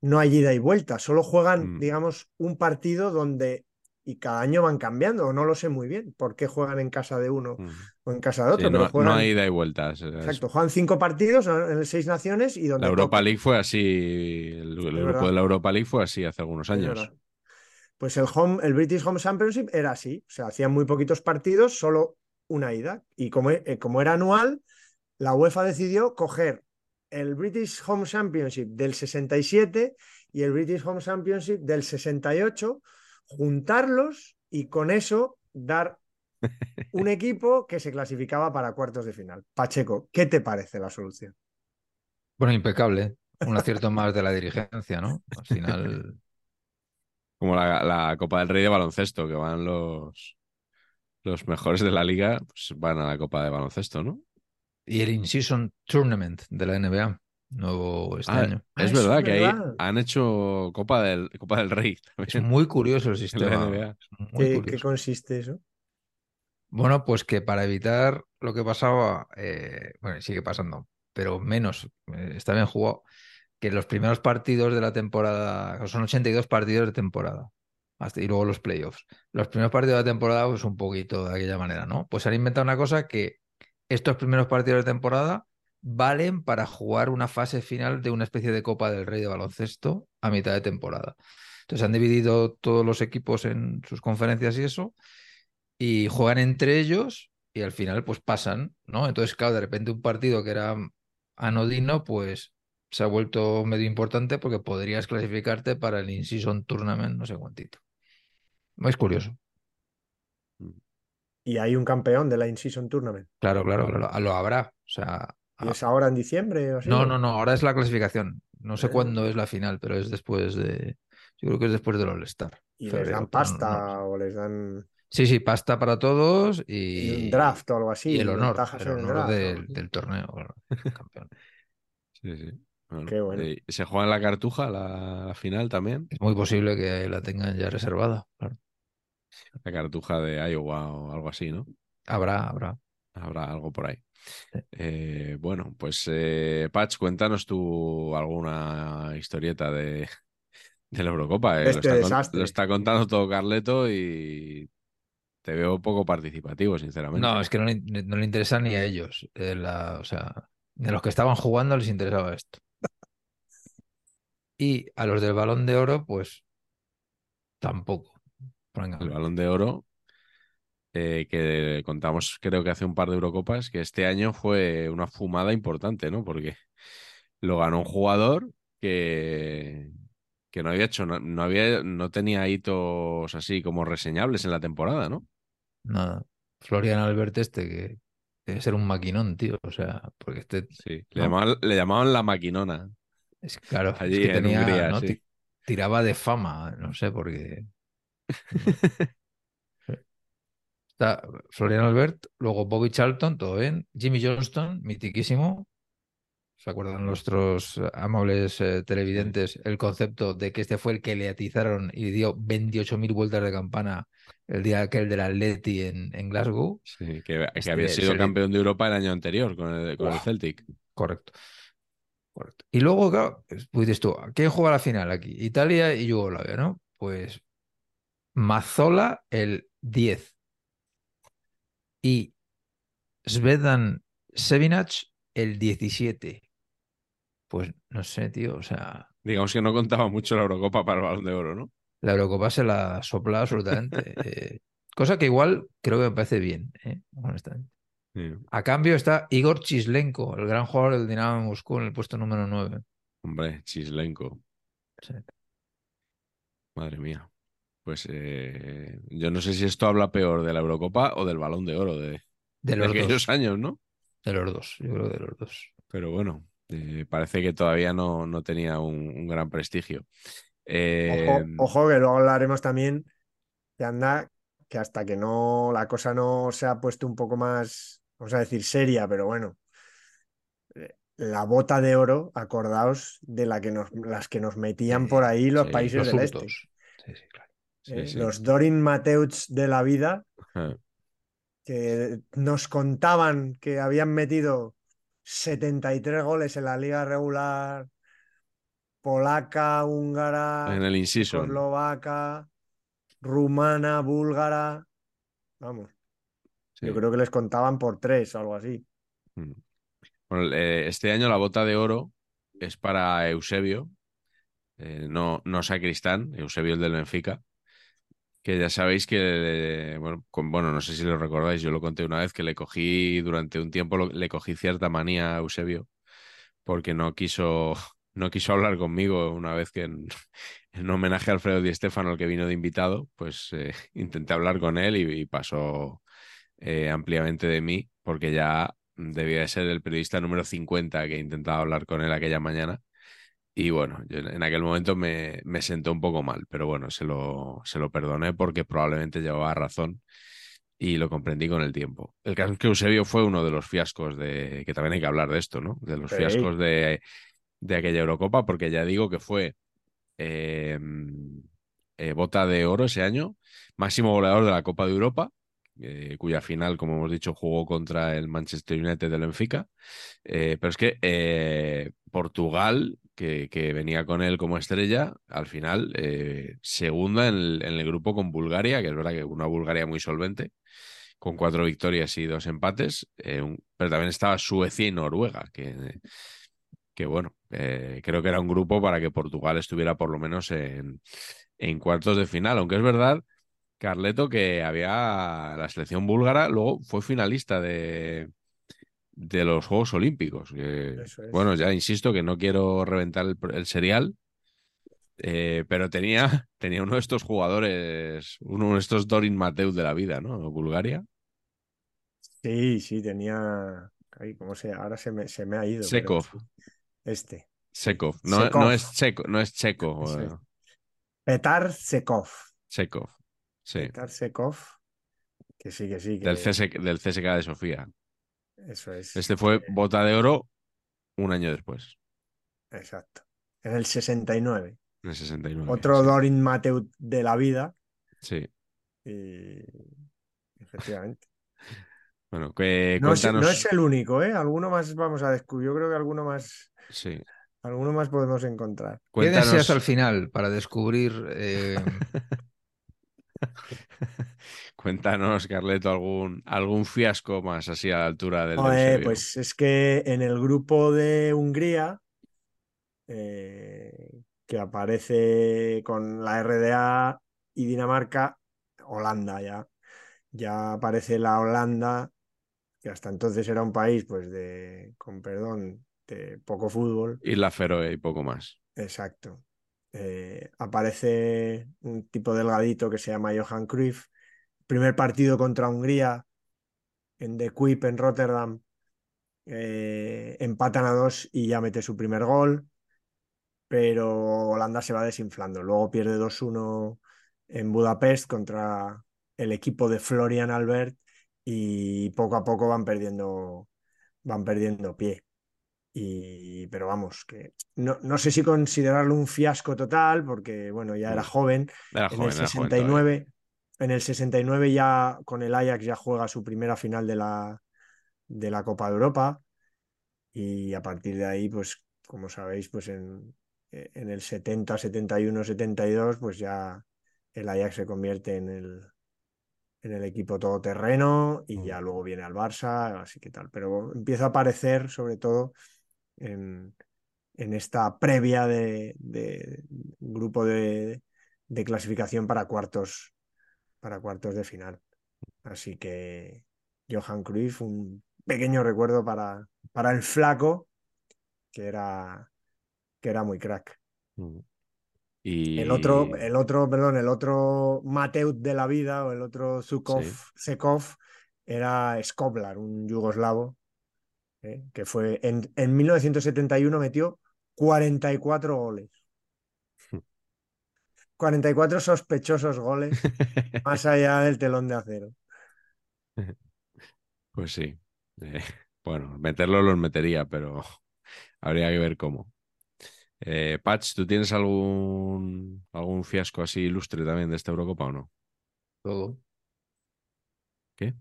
no hay ida y vuelta, solo juegan, Mm. digamos, un partido donde y cada año van cambiando, o no lo sé muy bien, por qué juegan en casa de uno Mm. O en casa de Sí, otro, no, no hay ida y vueltas. exacto, juegan cinco partidos en seis naciones y donde La Europa toque. League fue así. El, el grupo verdad. de la Europa League fue así hace algunos años. Pues el home, el British Home Championship era así, o sea, hacían muy poquitos partidos, solo una ida. Y como, eh, como era anual, la UEFA decidió coger el British Home Championship del 67 y el British Home Championship del 68, juntarlos y con eso dar un equipo que se clasificaba para cuartos de final. Pacheco, ¿qué te parece la solución? Bueno, impecable. Un acierto más de la dirigencia, ¿no? Al final, <laughs> Como la, la Copa del Rey de baloncesto, que van los, los mejores de la liga, pues van a la Copa de baloncesto, ¿no? y el In-Season Tournament de la NBA, nuevo este Ah, año. es Ah, verdad es que ahí han hecho Copa del, Copa del Rey Es muy curioso el <laughs> sistema. ¿Qué, consiste eso? Bueno, pues que para evitar lo que pasaba, eh, bueno, sigue pasando, pero menos, eh, está bien jugado, que los primeros partidos de la temporada, son 82 partidos de temporada, hasta- y luego los playoffs. Los primeros partidos de la temporada, pues un poquito de aquella manera, ¿no? Pues han inventado una cosa que estos primeros partidos de temporada valen para jugar una fase final de una especie de Copa del Rey de baloncesto a mitad de temporada. Entonces han dividido todos los equipos en sus conferencias y eso, y juegan entre ellos y al final pues pasan, ¿no? Entonces, claro, de repente un partido que era anodino, pues se ha vuelto medio importante porque podrías clasificarte para el In-Season Tournament, no sé cuántito. Es curioso. Y hay un campeón de la In-Season Tournament. Claro, claro, claro. Lo habrá. O sea, ¿Y ah, es ahora en diciembre o así? no, no, no, ahora es la clasificación. No sé Eh. cuándo es la final, pero es después de. Yo creo que es después del All-Star. Y les dan no- pasta no- o les dan Sí, sí, pasta para todos y y, un draft o algo así. y el honor, el honor draft, del, ¿no? del torneo. <laughs> campeón. Sí, sí. Bueno, Qué bueno. eh, ¿Se juega en la cartuja la, la final también? Es muy posible que la tengan ya reservada. claro. La cartuja de Iowa o algo así, ¿no? Habrá, habrá. Habrá algo por ahí. Sí. Eh, bueno, pues eh, Patch, cuéntanos tú alguna historieta de, de la Eurocopa. eh. Este lo, está con- desastre. lo está contando todo Carleto y te veo poco participativo, sinceramente. No, es que no le, no le interesa ni a ellos. eh, la- o sea, de los que estaban jugando les interesaba esto. Y a los del balón de oro, pues tampoco. Venga, El balón de oro, eh, que contamos creo que hace un par de Eurocopas, que este año fue una fumada importante, ¿no? Porque lo ganó un jugador que, que no había hecho, no, no había, no tenía hitos así como reseñables en la temporada, ¿no? Nada. Florian Albert este, que debe ser un maquinón, tío. O sea, porque este, Sí, le ¿No? llamaban, le llamaban la maquinona. es claro, es Allí que en tenía, Hungría, ¿no? sí. Tiraba de fama, no sé, porque <laughs> está Florian Albert, luego Bobby Charlton, todo bien, Jimmy Johnston, mitiquísimo. ¿Se acuerdan nuestros amables eh, televidentes el concepto de que este fue el que le atizaron y dio 28.000 vueltas de campana el día aquel del Atleti en, en Glasgow? Sí, que, que Este había sido le- campeón de Europa el año anterior con el, con el Celtic. Correcto. Correcto. Y luego, claro, pues dices tú, ¿quién juega la final aquí? Italia y Yugoslavia, ¿no? Pues Mazzola el 10 y Svedan Sevinac el 17. Pues no sé, tío, o sea, Digamos que no contaba mucho la Eurocopa para el Balón de Oro, ¿no? la Eurocopa se la sopla absolutamente. <laughs> eh, cosa que igual creo que me parece bien, eh, honestamente. Sí. A cambio está Igor Chislenko, el gran jugador del Dinamo de Moscú en el puesto número 9. Hombre, Chislenko. Sí. Madre mía. Pues eh, yo no sé si esto habla peor de la Eurocopa o del Balón de Oro de, De de los aquellos dos. años, ¿no? De los dos, yo creo que de los dos. Pero bueno, eh, parece que todavía no, no tenía un, un gran prestigio. Eh, Ojo, ojo, que luego hablaremos también que anda, que hasta que no la cosa no se ha puesto un poco más, vamos a decir, seria, pero bueno, eh, la bota de oro, acordaos de la que nos, las que nos metían por ahí los sí, países Los del este. Sí, sí, claro. eh, sí. Los Dorin Mateusz de la vida, que nos contaban que habían metido 73 goles en la liga regular polaca, húngara, en el inciso. eslovaca, rumana, búlgara. Vamos, yo creo que les contaban por tres o algo así. Mm. Bueno, eh, este año la bota de oro es para Eusebio, eh, no, no Sacristán, Eusebio el del Benfica, que ya sabéis que, bueno, con- bueno, no sé si lo recordáis, yo lo conté una vez que le cogí durante un tiempo, le cogí cierta manía a Eusebio porque no quiso, <laughs> no quiso hablar conmigo una vez que en, <laughs> en homenaje a Alfredo Di Stéfano, el que vino de invitado, pues eh, <laughs> intenté hablar con él y, y pasó eh, ampliamente de mí porque ya debía de ser el periodista número 50 que intentaba hablar con él aquella mañana. Y bueno, yo en aquel momento me, me sentó un poco mal, pero bueno, se lo, se lo perdoné porque probablemente llevaba razón y lo comprendí con el tiempo. El caso es que Eusebio fue uno de los fiascos de, que también hay que hablar de esto, ¿no? De los Sí. fiascos de, de aquella Eurocopa, porque ya digo que fue eh, eh, bota de oro ese año, máximo goleador de la Copa de Europa, eh, cuya final, como hemos dicho, jugó contra el Manchester United del Benfica. Eh, pero es que eh, Portugal, que, venía con él como estrella, al final eh, segunda en el, grupo con Bulgaria, que es verdad que una Bulgaria muy solvente, con cuatro victorias y dos empates, eh, pero también estaba Suecia y Noruega, que, que bueno, eh, creo que era un grupo para que Portugal estuviera por lo menos en, en cuartos de final, aunque es verdad, Carleto, que había la selección búlgara, luego fue finalista de, de los Juegos Olímpicos. que, es. Bueno, ya insisto que no quiero reventar el, el serial, eh, pero tenía, <laughs> tenía uno de estos jugadores, uno de estos Dorin Mateu de la vida, ¿no? Bulgaria. Sí, sí, tenía. Ay, ¿cómo se Ahora se me, se me ha ido. Sekov. Este. Sekov. No, Sekov. no es checo, no es checo. Petar Sekov. Sekov. Sí. Petar Sekov. Que sí, que sí. Que... Del, CSK, del CSK de Sofía. Eso es. Este fue Eh, bota de oro un año después, Exacto. En el 69. en el 69. Otro sí. Dorin Mateu de la vida. Sí. Y. Efectivamente. Bueno, que No es, cuéntanos. no es el único, ¿eh? Alguno más vamos a descubrir. Yo creo que alguno más, Sí. alguno más podemos encontrar. Quédense Cuéntanos. hasta el final para descubrir. eh, <laughs> <laughs> Cuéntanos, Carleto, algún, algún fiasco más así a la altura del Eusebio. pues es que en el grupo de Hungría, eh, que aparece con la RDA y Dinamarca, Holanda ya. Ya aparece la Holanda, que hasta entonces era un país, pues, de, con perdón, de poco fútbol. Isla Feroe y poco más. Exacto. Eh, aparece un tipo delgadito que se llama Johan Cruyff. Primer partido contra Hungría en The Kuip en Rotterdam. eh, empatan a dos y ya mete su primer gol. Pero Holanda se va desinflando. Luego pierde 2-1 en Budapest contra el equipo de Florian Albert y poco a poco van perdiendo, van perdiendo pie. Y, pero vamos, que no, no sé si considerarlo un fiasco total, porque bueno, ya era Uf, joven. Era En joven, el era joven todavía. 69, en el 69 ya con el Ajax ya juega su primera final de la, de la Copa de Europa. Y a partir de ahí, pues como sabéis, pues en, en el 70, 71, 72, pues ya el Ajax se convierte en el, en el equipo todoterreno y ya luego viene al Barça, así que tal. Pero empieza a aparecer sobre todo en, en esta previa de, de grupo de, de, clasificación para cuartos, para cuartos de final. Así que Johan Cruyff, un pequeño recuerdo para, para el flaco, que era, que era muy crack. Y... El otro, el otro, perdón, el otro Mateut de la vida o el otro Zukov, Sí. Sekov era Skoblar, un yugoslavo, ¿eh? que fue en, en 1971 metió 44 goles. 44 sospechosos goles <laughs> más allá del telón de acero. Pues sí. Eh, bueno, meterlo los metería, pero habría que ver cómo. Eh, Patch, ¿tú tienes algún, algún fiasco así ilustre también de esta Eurocopa o no? Todo. ¿Qué?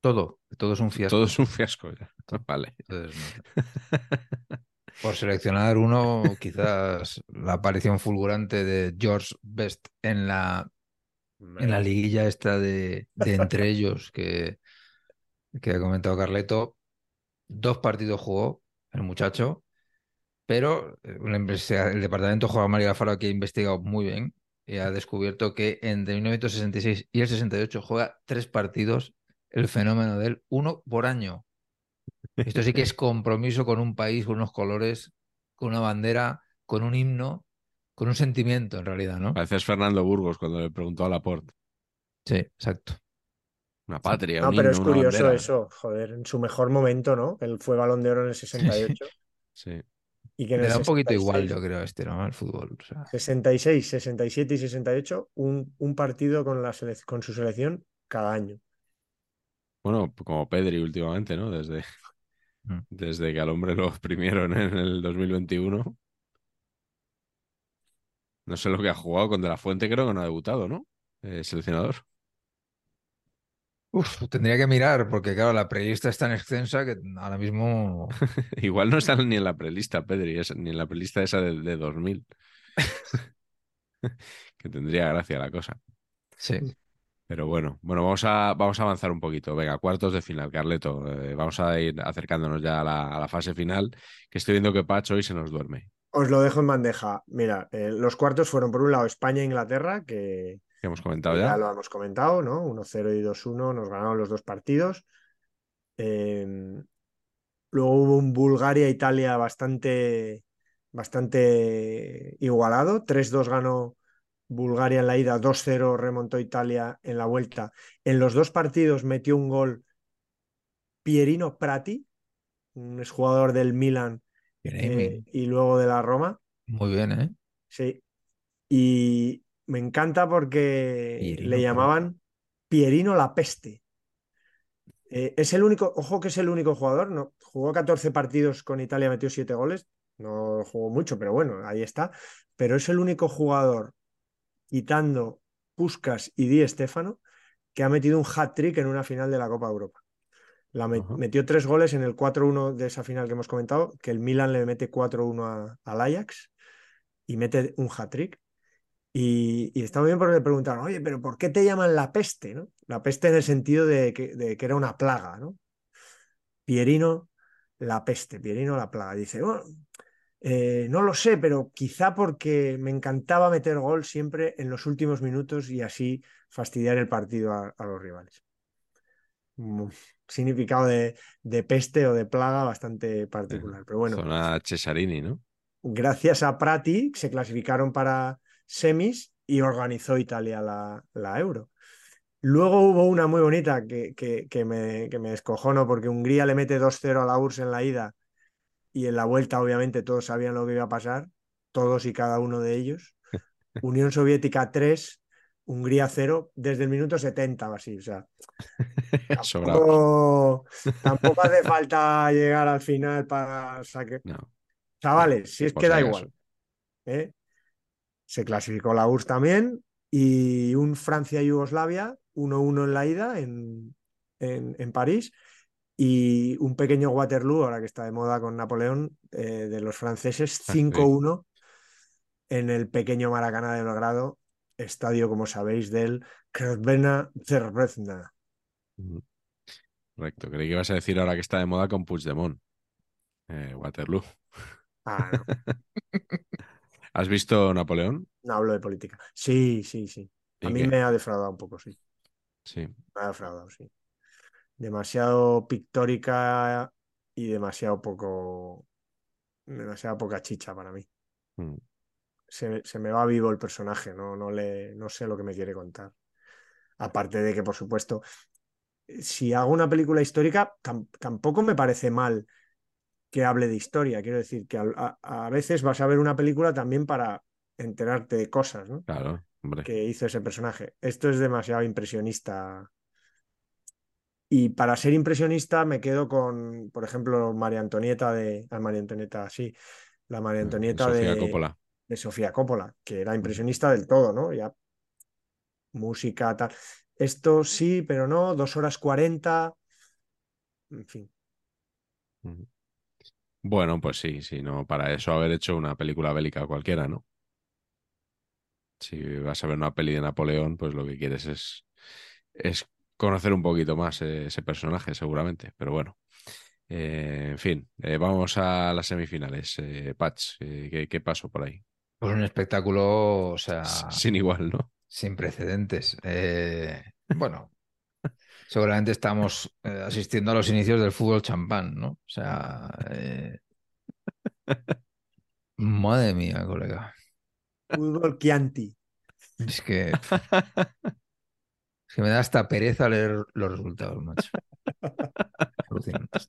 Todo. Todo es un fiasco. Todo es un fiasco ya. <laughs> Vale. Entonces, no. <laughs> Por seleccionar uno, quizás la aparición fulgurante de George Best en la, en la liguilla esta de, de entre <laughs> ellos que, que ha comentado Carleto. Dos partidos jugó el muchacho, pero eh, el departamento Juan María Alfaro que ha investigado muy bien y ha descubierto que entre 1966 y el 68 juega tres partidos, el fenómeno del uno por año. Esto sí que es compromiso con un país, con unos colores, con una bandera, con un himno, con un sentimiento en realidad, ¿no? Pareces Fernando Burgos cuando le preguntó a Laporte. Sí, exacto. Una patria, No, un pero himno, es curioso eso, joder, en su mejor momento, ¿no? Él fue balón de oro en el 68 <laughs> Sí. y que en el da un poquito 66, igual, yo creo, este, ¿no? El fútbol. o sea. 66, 67 y 68, un, un partido con, la con su selección cada año. Bueno, como Pedri últimamente, ¿no? Desde, Mm. desde que al hombre lo exprimieron en el 2021. No sé lo que ha jugado con De La Fuente, creo que no ha debutado, ¿no? Eh, seleccionador. Uf, tendría que mirar, porque claro, la prelista es tan extensa que ahora mismo. <laughs> Igual no está ni en la prelista, Pedri, es- ni en la prelista esa de, de 2000. <laughs> <laughs> que tendría gracia la cosa. Sí. Pero bueno, bueno, vamos a, vamos a avanzar un poquito. Venga, cuartos de final, Carleto. eh, vamos a ir acercándonos ya a la, a la fase final, que estoy viendo que Pacho hoy se nos duerme. Os lo dejo en bandeja. Mira, eh, los cuartos fueron por un lado España e Inglaterra, que Que hemos comentado ya ya. lo hemos comentado, ¿no? 1-0 y 2-1, nos ganaron los dos partidos. Eh, luego hubo un Bulgaria-Italia bastante, bastante igualado. 3-2 ganó Bulgaria en la ida, 2-0 remontó Italia en la vuelta. En los dos partidos metió un gol Pierino Prati, un exjugador del Milan eh, y luego de la Roma. Muy bien, ¿eh? Sí. Y me encanta porque Pierino le llamaban Pierino la peste. Eh, es el único, ojo que es el único jugador, no, jugó 14 partidos con Italia, metió 7 goles, no jugó mucho, pero bueno, ahí está. Pero es el único jugador, quitando Puskas y Di Stéfano, que ha metido un hat-trick en una final de la Copa Europa. La Ajá. metió tres goles en el 4-1 de esa final que hemos comentado, que el Milan le mete 4-1 a- al Ajax y mete un hat-trick. Y, y está muy bien porque le preguntaron, oye, pero ¿por qué te llaman la peste? ¿no? La peste en el sentido de que, de que era una plaga, ¿no? Pierino, la peste, Pierino, la plaga. Dice, bueno, eh, no lo sé, pero quizá porque me encantaba meter gol siempre en los últimos minutos y así fastidiar el partido a, a los rivales. Un significado de, de peste o de plaga bastante particular. Pero bueno, Zona Cesarini, ¿no? gracias a Prati se clasificaron para semis y organizó Italia la, la Euro. Luego hubo una muy bonita que, que, que me, que me descojono porque Hungría le mete 2-0 a la URSS en la ida y en la vuelta obviamente todos sabían lo que iba a pasar, todos y cada uno de ellos. <laughs> Unión Soviética 3, Hungría 0 desde el minuto 70 o así. O sea, <laughs> tampoco, tampoco hace falta llegar al final para saque- No. Chavales, si es que da igual. ¿eh? Se clasificó la URSS también y un Francia-Yugoslavia 1-1 en la ida en, en, en París Y un pequeño Waterloo, ahora que está de moda con Napoleón, eh, de los franceses, Ah, sí. 5-1 en el pequeño Maracaná de Belgrado, estadio, como sabéis, del Crvena Zvezda. Ujú. Correcto. Creí que ibas a decir ahora que está de moda con Puigdemont. Eh, Waterloo. Ah, no, <laughs> ¿Has visto Napoleón? no hablo de política. Sí, sí, sí. A ¿Y mí qué? me ha defraudado un poco, sí. Sí. Me ha defraudado, sí. Demasiado pictórica y demasiado poco. Demasiado poca chicha para mí. Mm. Se, se me va vivo el personaje, no, no, le, no sé lo que me quiere contar. Aparte de que, por supuesto, si hago una película histórica, tam- tampoco me parece mal que hable de historia. Quiero decir que a, a veces vas a ver una película también para enterarte de cosas, ¿no? Claro, hombre. que hizo ese personaje. Esto es demasiado impresionista. Y para ser impresionista me quedo con, por ejemplo, María Antonieta de. ah, María Antonieta, sí. La María Antonieta Mm, Sofía de, Coppola. de Sofía Coppola, que era impresionista del todo, ¿no? Ya. Música, tal. Esto sí, pero no. Dos horas cuarenta. En fin. Bueno, pues sí, sí, no, para eso haber hecho una película bélica cualquiera, ¿no? Si vas a ver una peli de Napoleón, pues lo que quieres es, es conocer un poquito más eh, ese personaje, seguramente. Pero bueno, Eh, en fin, eh, vamos a las semifinales. Eh, Patch, eh, ¿qué, qué pasó por ahí? Pues un espectáculo, o sea, S- Sin igual, ¿no? sin precedentes. Eh, bueno, <laughs> seguramente estamos eh, asistiendo a los inicios del fútbol champán, ¿no? O sea, eh, <laughs> madre mía, colega. Fútbol Chianti. Es que, <laughs> que me da hasta pereza leer los resultados, macho. <laughs>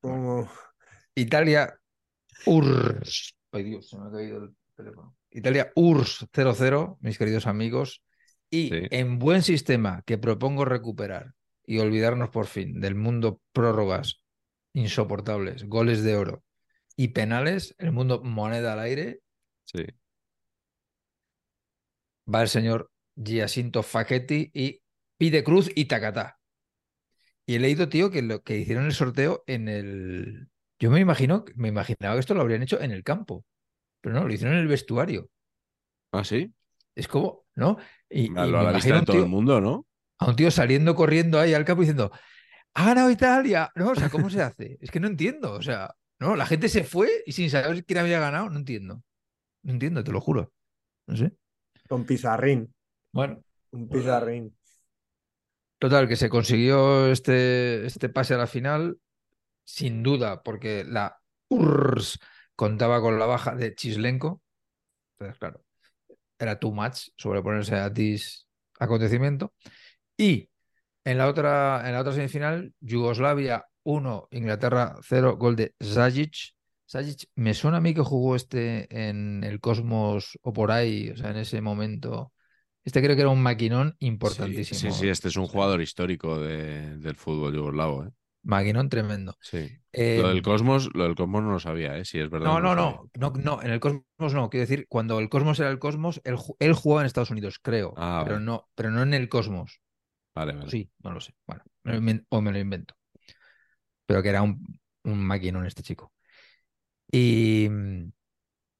Como... Italia, URSS. Ay, Dios, se me ha caído el teléfono. Italia, URSS 0-0, mis queridos amigos. Y Sí. en buen sistema que propongo recuperar y olvidarnos por fin del mundo prórrogas insoportables, goles de oro y penales, el mundo moneda al aire, Sí. va el señor Giacinto Facchetti y pide cruz y tacatá. Y he leído, tío, que lo que hicieron el sorteo en el. Yo me imagino, me imaginaba que esto lo habrían hecho en el campo, pero no, lo hicieron en el vestuario. Ah, sí. Es como, ¿no? Y, y A lo- a me la vista imagino de un todo el tío- mundo, ¿no? a un tío saliendo corriendo ahí al campo diciendo, ha ganado Italia. No, o sea, ¿cómo se hace? <laughs> Es que no entiendo. O sea, no, la gente se fue y sin saber quién había ganado, no entiendo. No entiendo, te lo juro. No sé. Con Pizarrín. Bueno, Un Pizarrín. Total, que se consiguió este, este pase a la final, sin duda, porque la URSS contaba con la baja de Chislenko. Entonces, claro, era too much sobreponerse a Tis acontecimiento. Y en la otra, en la otra semifinal, Yugoslavia 1, Inglaterra 0, gol de Zajic. Zajic, me suena a mí que jugó este en el Cosmos o por ahí, o sea, en ese momento. Este creo que era un maquinón importantísimo. sí, sí, este es un jugador histórico de- del fútbol yugoslavo, ¿eh? Maquinón tremendo. Sí. Eh, Lo del Cosmos, lo del Cosmos no lo sabía, ¿eh? Si es verdad. no, no, no, no, no, en el Cosmos no. Quiero decir, cuando el Cosmos era el Cosmos, él, él jugaba en Estados Unidos, creo, Ah, pero vale. no, pero no en el Cosmos. Vale, vale. Sí, no lo sé. Bueno, me o me lo invento. Pero que era un, un maquinón este chico. Y,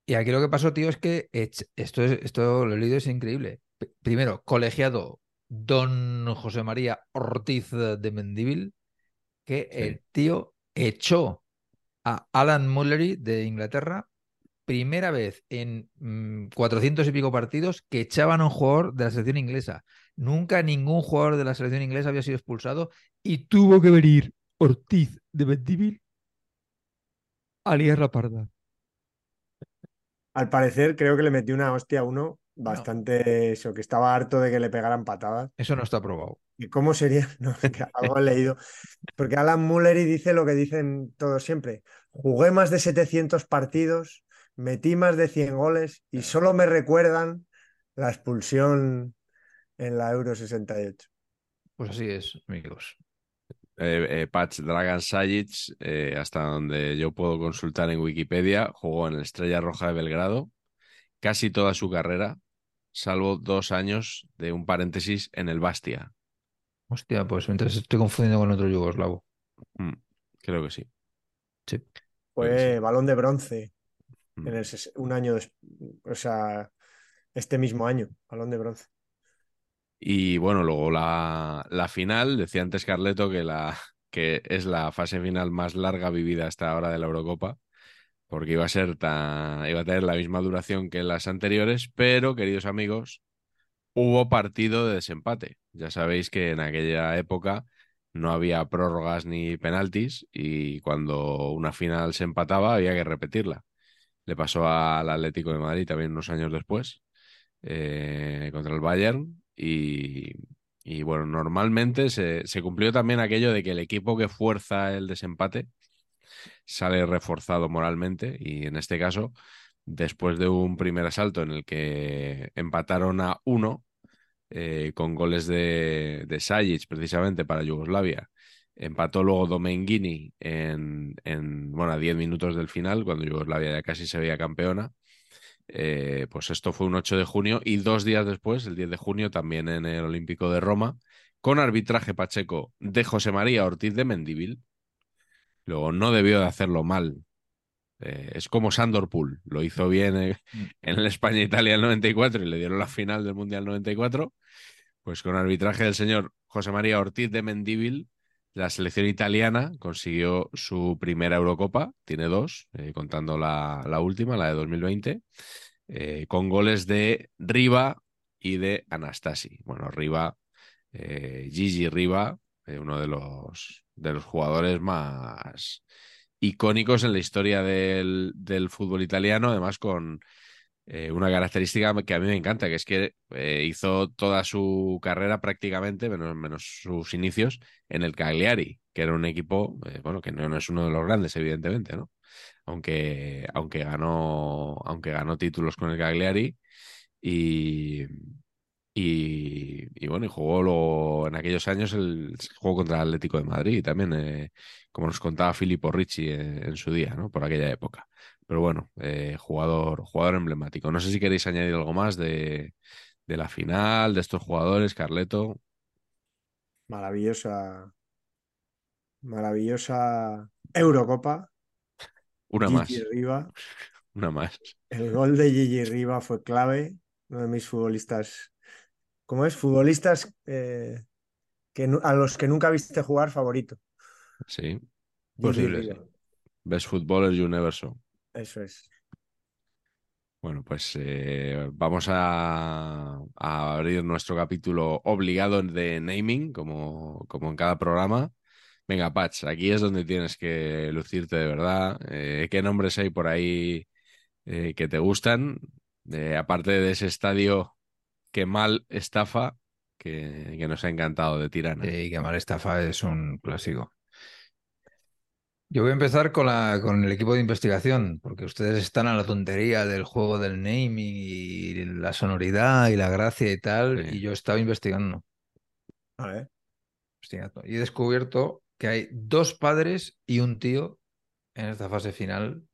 y aquí lo que pasó, tío, es que esto, es, esto lo he leído, es increíble. Primero, colegiado don José María Ortiz de Mendívil, que Sí. el tío echó a Alan Mullery de Inglaterra, primera vez en mm, 400 y pico partidos que echaban a un jugador de la selección inglesa. Nunca ningún jugador de la selección inglesa había sido expulsado y tuvo que venir Ortiz de Mendívil a liar la parda. Al parecer, creo que le metió una hostia a uno bastante eso, que estaba harto de que le pegaran patadas. Eso no está aprobado. ¿Y cómo sería? <laughs> No, que algo he leído. Porque Alan Mullery dice lo que dicen todos siempre. Jugué más de 700 partidos, metí más de 100 goles y solo me recuerdan la expulsión en la Euro 68. Pues así es, amigos. Eh, eh, Patch Dragan Sajic, eh, hasta donde yo puedo consultar en Wikipedia, jugó en el Estrella Roja de Belgrado casi toda su carrera, salvo dos años de un paréntesis en el Bastia. Hostia, pues entonces estoy confundiendo con otro yugoslavo. Mm, creo que sí. Sí. Fue ser. balón de bronce Mm. en el ses- un año, des- o sea, este mismo año, balón de bronce. Y bueno, luego la, la final, decía antes Carleto que, la, que es la fase final más larga vivida hasta ahora de la Eurocopa, porque iba a ser tan, iba a tener la misma duración que las anteriores, pero queridos amigos, hubo partido de desempate. Ya sabéis que en aquella época no había prórrogas ni penaltis y cuando una final se empataba había que repetirla. Le pasó al Atlético de Madrid también unos años después eh, contra el Bayern y, bueno, normalmente se cumplió también aquello de que el equipo que fuerza el desempate sale reforzado moralmente y en este caso, después de un primer asalto en el que empataron a uno eh, con goles de, de Sajic precisamente para Yugoslavia, empató luego Domenghini en, en bueno, a 10 minutos del final, cuando Yugoslavia ya casi se veía campeona. Eh, pues esto fue un 8 de junio y dos días después, el 10 de junio, también en el Olímpico de Roma, con arbitraje pacheco de José María Ortiz de Mendívil. Luego no debió de hacerlo mal. Eh, es como Sandor Pool, lo hizo bien eh, en el España-Italia del 94 y le dieron la final del Mundial 94. Pues con arbitraje del señor José María Ortiz de Mendívil, la selección italiana consiguió su primera Eurocopa, tiene dos, eh, contando la, la última, la de 2020, eh, con goles de Riva y de Anastasi. Bueno, Riva, eh, Gigi Riva, uno de los, de los jugadores más icónicos en la historia del, del fútbol italiano, además con eh, una característica que a mí me encanta, que es que eh, hizo toda su carrera prácticamente, menos, menos sus inicios, en el Cagliari, que era un equipo, eh, bueno, que no, no es uno de los grandes, evidentemente, ¿no? Aunque, aunque, ganó, aunque ganó títulos con el Cagliari y, y, y bueno, y jugó luego en aquellos años el juego contra el Atlético de Madrid también, eh, como nos contaba Filippo Ricci en, en su día, ¿no? Por aquella época. Pero bueno, eh, jugador, jugador emblemático. No sé si queréis añadir algo más de, de la final, de estos jugadores, Carleto. Maravillosa, maravillosa Eurocopa. Una Gigi más, Riva. <laughs> una más. El gol de Gigi Riva fue clave. Uno de mis futbolistas. ¿Cómo es? Futbolistas eh, que, a los que nunca viste jugar favorito. Sí. Posible. Best Footballer Universo. Eso es. Bueno, pues eh, vamos a, a abrir nuestro capítulo obligado de naming, como, como en cada programa. Venga, Patch, aquí es donde tienes que lucirte de verdad. Eh, ¿qué nombres hay por ahí eh, que te gustan? Aparte de ese estadio que mal estafa, que, que nos ha encantado de Tirana. Sí, que mal estafa es un clásico. Yo voy a empezar con, la, con el equipo de investigación, porque ustedes están a la tontería del juego del naming y la sonoridad y la gracia y tal, Sí. y yo estaba investigando, A ver. investigando. Y he descubierto que hay dos padres y un tío en esta fase final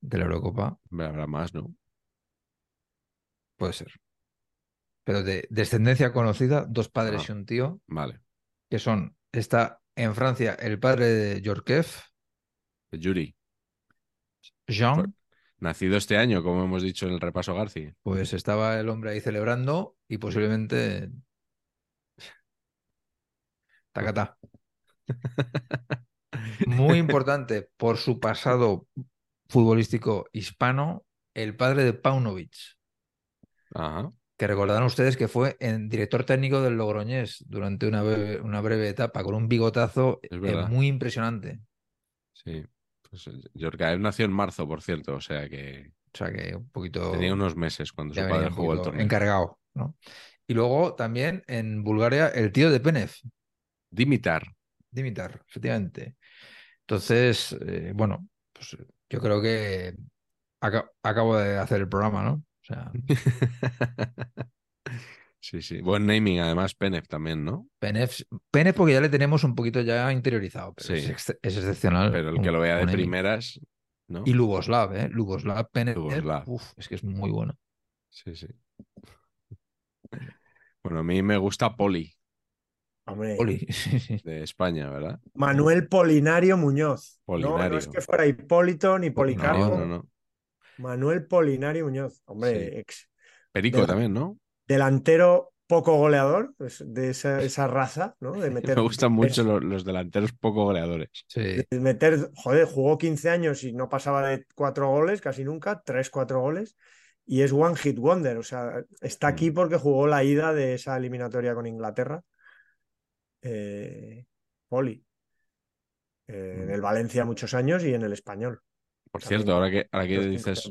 de la Eurocopa. Habrá más, ¿no? Puede ser. Pero de descendencia conocida, dos padres Ah. y un tío, Vale. que son, está en Francia el padre de Jorkev, Yuri, Jean, nacido este año, como hemos dicho en el repaso Garci. pues estaba el hombre ahí celebrando y posiblemente... Tacatá. Muy importante por su pasado futbolístico hispano, el padre de Paunovic, Ajá. Que recordarán ustedes que fue en director técnico del Logroñés durante una breve, una breve etapa con un bigotazo eh, muy impresionante. Sí. Pues, Yorkaev nació en marzo, por cierto, o sea que O sea que un poquito... tenía unos meses cuando su padre jugó el torneo. encargado, ¿no? Y luego también en Bulgaria el tío de Penev, Dimitar. Dimitar, efectivamente. Entonces, eh, bueno, pues eh, yo creo que aca- acabo de hacer el programa, ¿no? O sea, <laughs> sí, sí. Buen naming, además, Penev también, ¿no? Penev, Penev porque ya le tenemos un poquito ya interiorizado, pero Sí. es, ex- es excepcional. Pero el que lo vea de primeras, ¿no? Y Lugoslav, ¿eh? Lugoslav Penev, Lugoslav. uf, es que es muy bueno. Sí, sí. Bueno, a mí me gusta Poli. Hombre, Poli. <laughs> de España, ¿verdad? Manuel Polinario Muñoz. No, no es que fuera Hipólito ni Policarpo. No, no, no. Manuel Polinario Muñoz. Hombre, Sí. ex Perico De- también, ¿no? delantero poco goleador, pues, de esa, esa raza, ¿no? De <laughs> meter, Me gustan mucho es- los, los delanteros poco goleadores. Sí. de meter, joder, jugó 15 años y no pasaba de cuatro goles casi nunca, tres, cuatro goles. Y es One Hit Wonder, o sea, está aquí Mm. porque jugó la ida de esa eliminatoria con Inglaterra. Eh, Poli. Eh, en Mm. el Valencia muchos años y en el español. Por También cierto, ahora que, ahora que dices,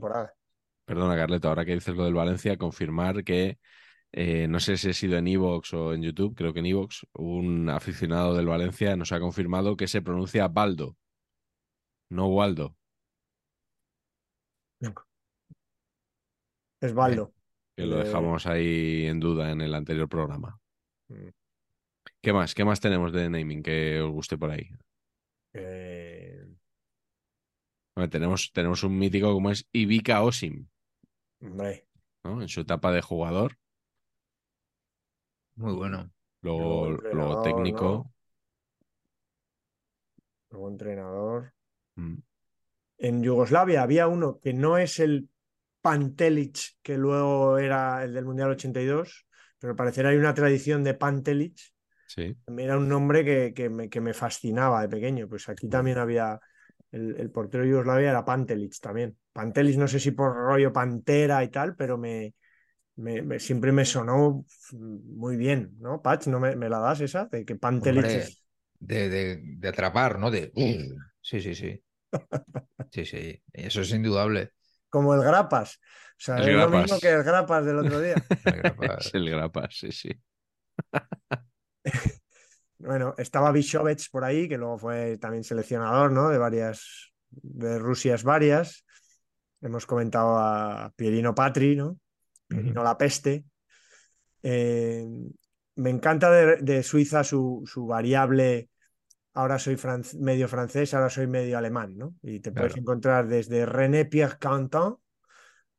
perdona Carleto, ahora que dices lo del Valencia, confirmar que eh, no sé si ha sido en Evox o en YouTube, creo que en Evox, un aficionado del Valencia nos ha confirmado que se pronuncia Baldo, no Waldo. Es Baldo. Que lo Eh, dejamos ahí en duda en el anterior programa. Mm. ¿Qué más? ¿Qué más tenemos de naming que os guste por ahí? eh, Bueno, tenemos, tenemos un mítico como es Ivica Osim, hombre, ¿no? En su etapa de jugador, Muy bueno. luego, Luego luego entrenador, técnico. nuevo entrenador. Mm, En Yugoslavia había uno que no es el Pantelic, que luego era el del Mundial 82, pero al parecer hay una tradición de Pantelic. Sí, Era un nombre que, que me, que me fascinaba de pequeño. Pues aquí también había. El, el portero de Yugoslavia era Pantelic también. Pantelic, no sé si por rollo pantera y tal, pero me, me- me- siempre me sonó muy bien, ¿no? Patch, ¿no me, me la das esa? De que Pantelic Hombre, es- de, de- de atrapar, ¿no? De... <clears throat> Sí, sí, sí. Sí, sí. Eso es indudable. como el Grapas. O sea, El es lo Grapas. mismo que el Grapas del otro día. <laughs> El grapa- es <laughs> el grapa, sí, sí. <laughs> Bueno, estaba Bishovets por ahí, que luego fue también seleccionador, ¿no? De varias, de Rusias varias. Hemos comentado a Pierino Patri, ¿no? Pierino La Peste. Eh, me encanta de, de Suiza su, su variable, ahora soy medio francés, ahora soy medio alemán, ¿no? Y te puedes encontrar desde René Pierre Canton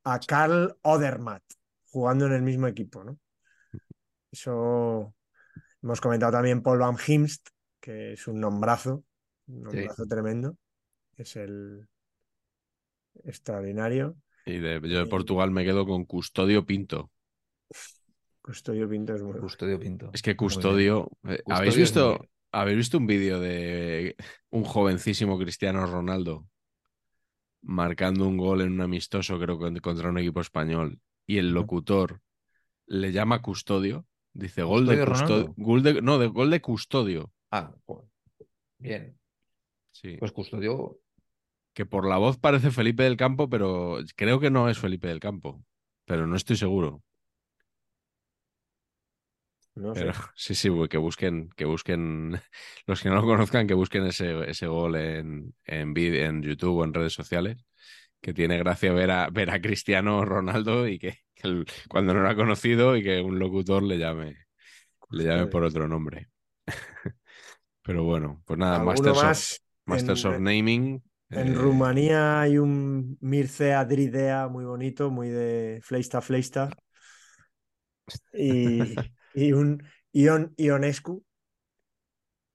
a Karl Odermatt, jugando en el mismo equipo, ¿no? Eso hemos comentado también Paul Van Himst, que es un nombrazo, un nombrazo tremendo. Es el extraordinario. Y de, yo de Portugal me quedo con Custodio Pinto. Custodio Pinto es muy bueno. Custodio Pinto. Es que. Custodio. eh, Custodio ¿Habéis es visto, muy- ¿Habéis visto un vídeo de un jovencísimo Cristiano Ronaldo marcando un gol en un amistoso, creo contra un equipo español, y el locutor le llama Custodio? Dice gol de ¿Custodio? Gol de, no, de gol de custodio. Ah, joder. Bien. Sí. Pues custodio. Que por la voz parece Felipe del Campo, pero creo que no es Felipe del Campo. Pero no estoy seguro. No sé. <laughs> Sí, sí, que busquen, que busquen, <laughs> los que no lo conozcan, que busquen ese, ese gol en, en, vid- en YouTube o en redes sociales, que tiene gracia ver a, ver a Cristiano Ronaldo y que, que el- cuando no lo ha conocido y que un locutor le llame, le llame por otro nombre. <laughs> Pero bueno, pues nada, Masters, of, más. Masters en, of Naming. en eh, Rumanía hay un Mircea Dridea muy bonito, muy de Fleista Fleista. Y, <laughs> y un Ion Ionescu.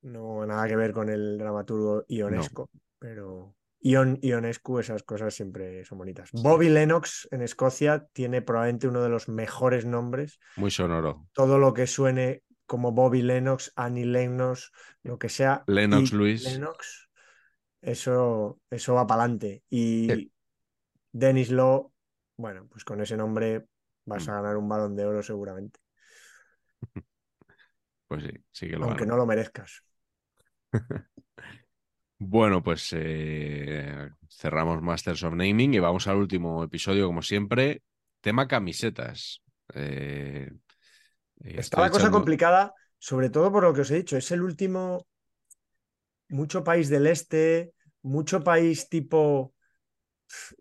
No nada que ver con el dramaturgo Ionesco, pero Ion Ionescu, esas cosas siempre son bonitas. Bobby Lennox en Escocia tiene probablemente uno de los mejores nombres. Muy sonoro. Todo lo que suene como Bobby Lennox, Annie Lennox, lo que sea. Lennox y Lewis. Lennox, eso, eso va para adelante. Y Sí. Dennis Law, bueno, pues con ese nombre vas Mm. a ganar un balón de oro seguramente, <laughs> Pues sí, sí que lo aunque no lo merezcas. <laughs> Bueno, pues eh, cerramos Masters of Naming y vamos al último episodio, como siempre. Tema camisetas. Eh, eh, Está la cosa complicada, sobre todo por lo que os he dicho. Es el último, mucho país del este, mucho país tipo.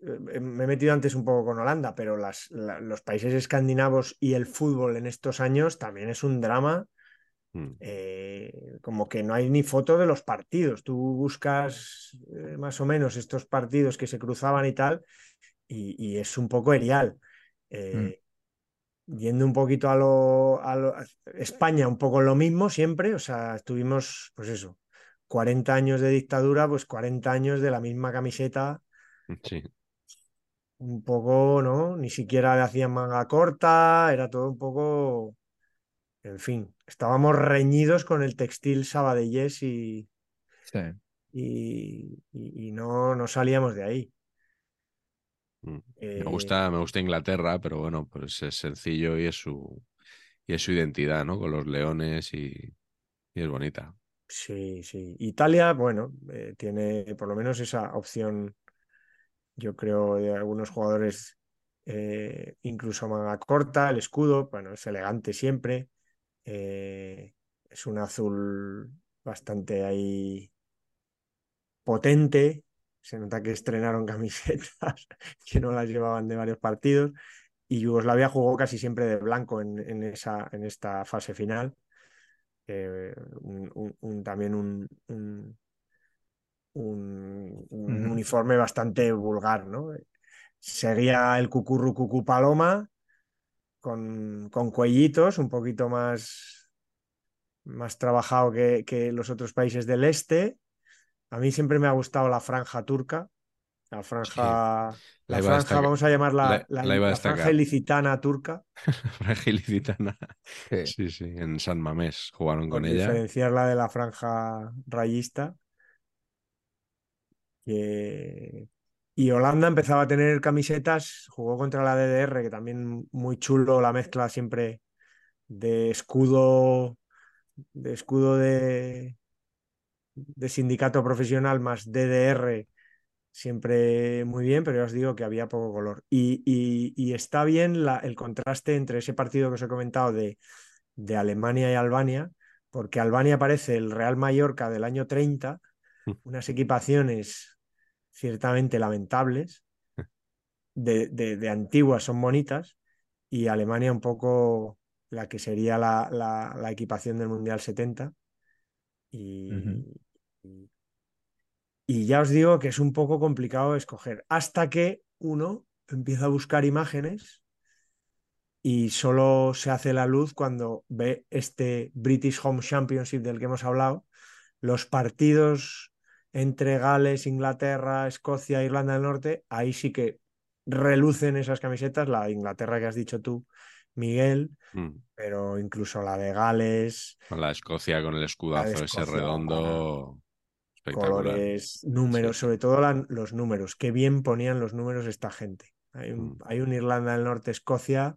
eh, Me he metido antes un poco con Holanda, pero las, la- los países escandinavos y el fútbol en estos años también es un drama. Mm, eh, como que no hay ni foto de los partidos. Tú buscas eh, más o menos estos partidos que se cruzaban y tal, y, y es un poco erial. Eh, yendo un poquito a lo, a lo- a España, un poco lo mismo siempre, o sea, estuvimos, pues eso, 40 años de dictadura, pues 40 años de la misma camiseta, Sí. un poco, ¿no? Ni siquiera le hacían manga corta, era todo un poco, en fin, estábamos reñidos con el textil sabadellés y, Sí. y, y- y no, no salíamos de ahí. Mm. Me Eh, gusta, me gusta Inglaterra, pero bueno, pues es sencillo y es su, y es su identidad, ¿no? Con los leones y, y es bonita. Sí, sí. Italia, bueno, eh, tiene por lo menos esa opción, yo creo, de algunos jugadores, eh, incluso manga corta, el escudo, bueno, es elegante siempre, eh, es un azul bastante ahí potente, se nota que estrenaron camisetas <laughs> que no las llevaban de varios partidos, y Yugoslavia jugó casi siempre de blanco en, en esa, en esta fase final. Eh, un, un- un- también un, un, uniforme bastante vulgar, ¿no? Seguía el cucurru cucú paloma con, con cuellitos, un poquito más, más trabajado que, que los otros países del este. A mí siempre me ha gustado la franja turca, la franja, La la iba a franja, vamos a llamarla la- <laughs> franja ilicitana turca, Fragilicitana. Sí. Sí, sí, en San Mamés jugaron por con ella. diferenciarla de la franja rayista. que- Y Holanda empezaba a tener camisetas, jugó contra la DDR, que también muy chulo la mezcla siempre de escudo, de escudo de, de sindicato profesional más DDR, siempre muy bien, pero ya os digo que había poco color. Y, y- y está bien la- el contraste entre ese partido que os he comentado de, de Alemania y Albania, porque Albania parece el Real Mallorca del año 30, unas equipaciones ciertamente lamentables, de, de- de antiguas son bonitas, y Alemania un poco la que sería la, la- la equipación del Mundial 70. Y, y- y ya os digo que es un poco complicado escoger, hasta que uno empieza a buscar imágenes y solo se hace la luz cuando ve este British Home Championship del que hemos hablado, los partidos entre Gales, Inglaterra, Escocia, Irlanda del Norte, ahí sí que relucen esas camisetas, la de Inglaterra que has dicho tú, Miguel, Mm. pero incluso la de Gales, Con la Escocia, con el escudazo ese redondo. Espectacular. colores, números, Sí. sobre todo la- los números, qué bien ponían los números esta gente. Hay un, Mm. hay un Irlanda del Norte, Escocia,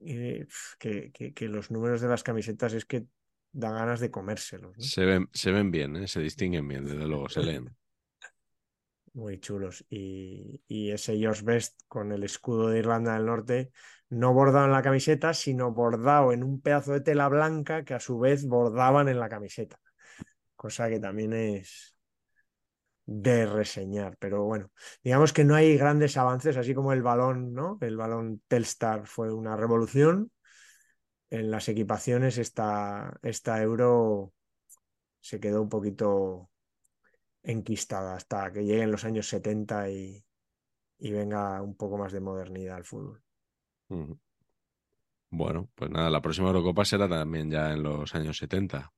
eh, que- que los números de las camisetas es que da ganas de comérselos, ¿no? Se ven, se ven bien, ¿eh? se distinguen bien, desde luego, se leen. <laughs> Muy chulos. Y, y ese George Best con el escudo de Irlanda del Norte, no bordado en la camiseta, sino bordado en un pedazo de tela blanca que a su vez bordaban en la camiseta. Cosa que también es de reseñar. Pero bueno, digamos que no hay grandes avances, así como el balón, ¿no? El balón Telstar fue una revolución. En las equipaciones, esta, esta Euro se quedó un poquito enquistada hasta que lleguen los años 70 y, y venga un poco más de modernidad al fútbol. Bueno, pues nada, la próxima Eurocopa será también ya en los años 70.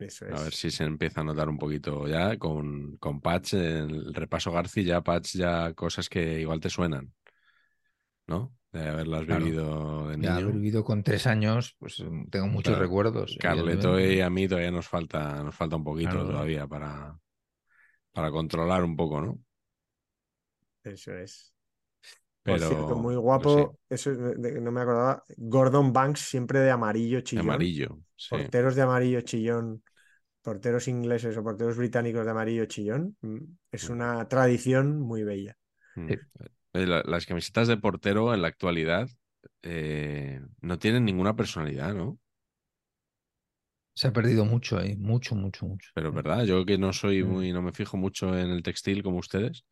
Eso A ver si se empieza a notar un poquito ya con, con Patch, en el repaso Garci, ya Patch, ya cosas que igual te suenan, ¿no? De haberlas Claro. vivido de Ya haber niño. vivido con tres años, pues mm, tengo muchos Claro. recuerdos. Carleto y a mí todavía nos falta, nos falta un poquito Claro. todavía para, para controlar un poco, ¿no? Eso es. Pero Por cierto, muy guapo, eso es de- de- no me acordaba. Gordon Banks siempre de amarillo chillón. amarillo, sí. Porteros de amarillo chillón, porteros ingleses o porteros británicos de amarillo chillón. mm, Es Mm. una tradición muy bella. Sí. Eh, la- Las camisetas de portero en la actualidad eh, no tienen ninguna personalidad, ¿no? Se ha perdido mucho ahí, mucho, mucho, mucho. Pero es verdad, yo que no soy Mm. muy, no me fijo mucho en el textil como ustedes,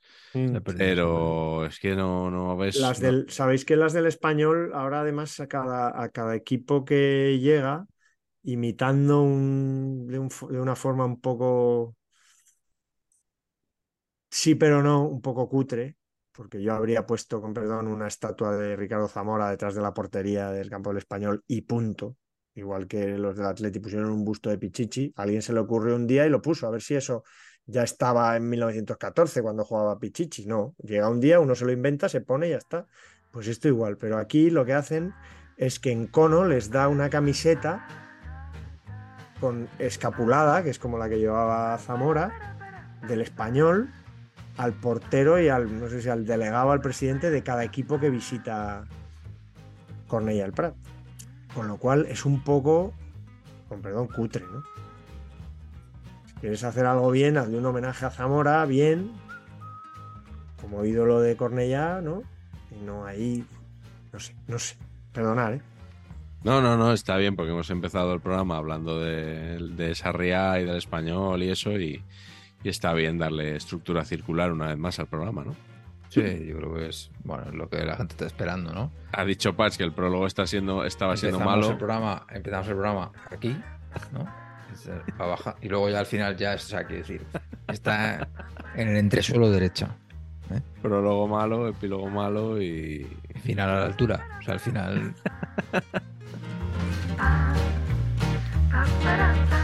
Se ha perdido, se ha perdido. pero es que no, no ves. Las no- del, Sabéis que las del español, ahora además a cada, a cada equipo que llega, imitando un- de, un de una forma un poco, sí, pero no, un poco cutre, porque yo habría puesto, con perdón, una estatua de Ricardo Zamora detrás de la portería del campo del español y punto. Igual que los del Atleti pusieron un busto de Pichichi, a alguien se le ocurrió un día y lo puso, a ver si eso ya estaba en 1914 cuando jugaba Pichichi. No, llega un día, uno se lo inventa, se pone y ya está. Pues esto igual, pero aquí lo que hacen es que en Cono les da una camiseta con escapulada, que es como la que llevaba Zamora, del español, al portero y al, no sé si al delegado, al presidente de cada equipo que visita Cornellà del Prat. Con lo cual es un poco, con perdón, cutre, ¿no? Si quieres hacer algo bien, hazle un homenaje a Zamora, bien, como ídolo de Cornellá, ¿no? Y no ahí, no sé, no sé, perdonar, ¿eh? No, no, no, está bien porque hemos empezado el programa hablando de, de Sarriá y del español y eso y, y está bien darle estructura circular una vez más al programa, ¿no? Sí, yo creo que es bueno es lo que la gente está esperando, ¿no? Ha dicho Patch que el prólogo está siendo, estaba siendo malo. El programa, empezamos el programa aquí, ¿no? Es, eh, para bajar, y luego ya al final ya, o sea, quiero decir, está en el entresuelo derecha. ¿eh? Prólogo malo, epílogo malo y. Final a la altura. O sea, al final. <laughs>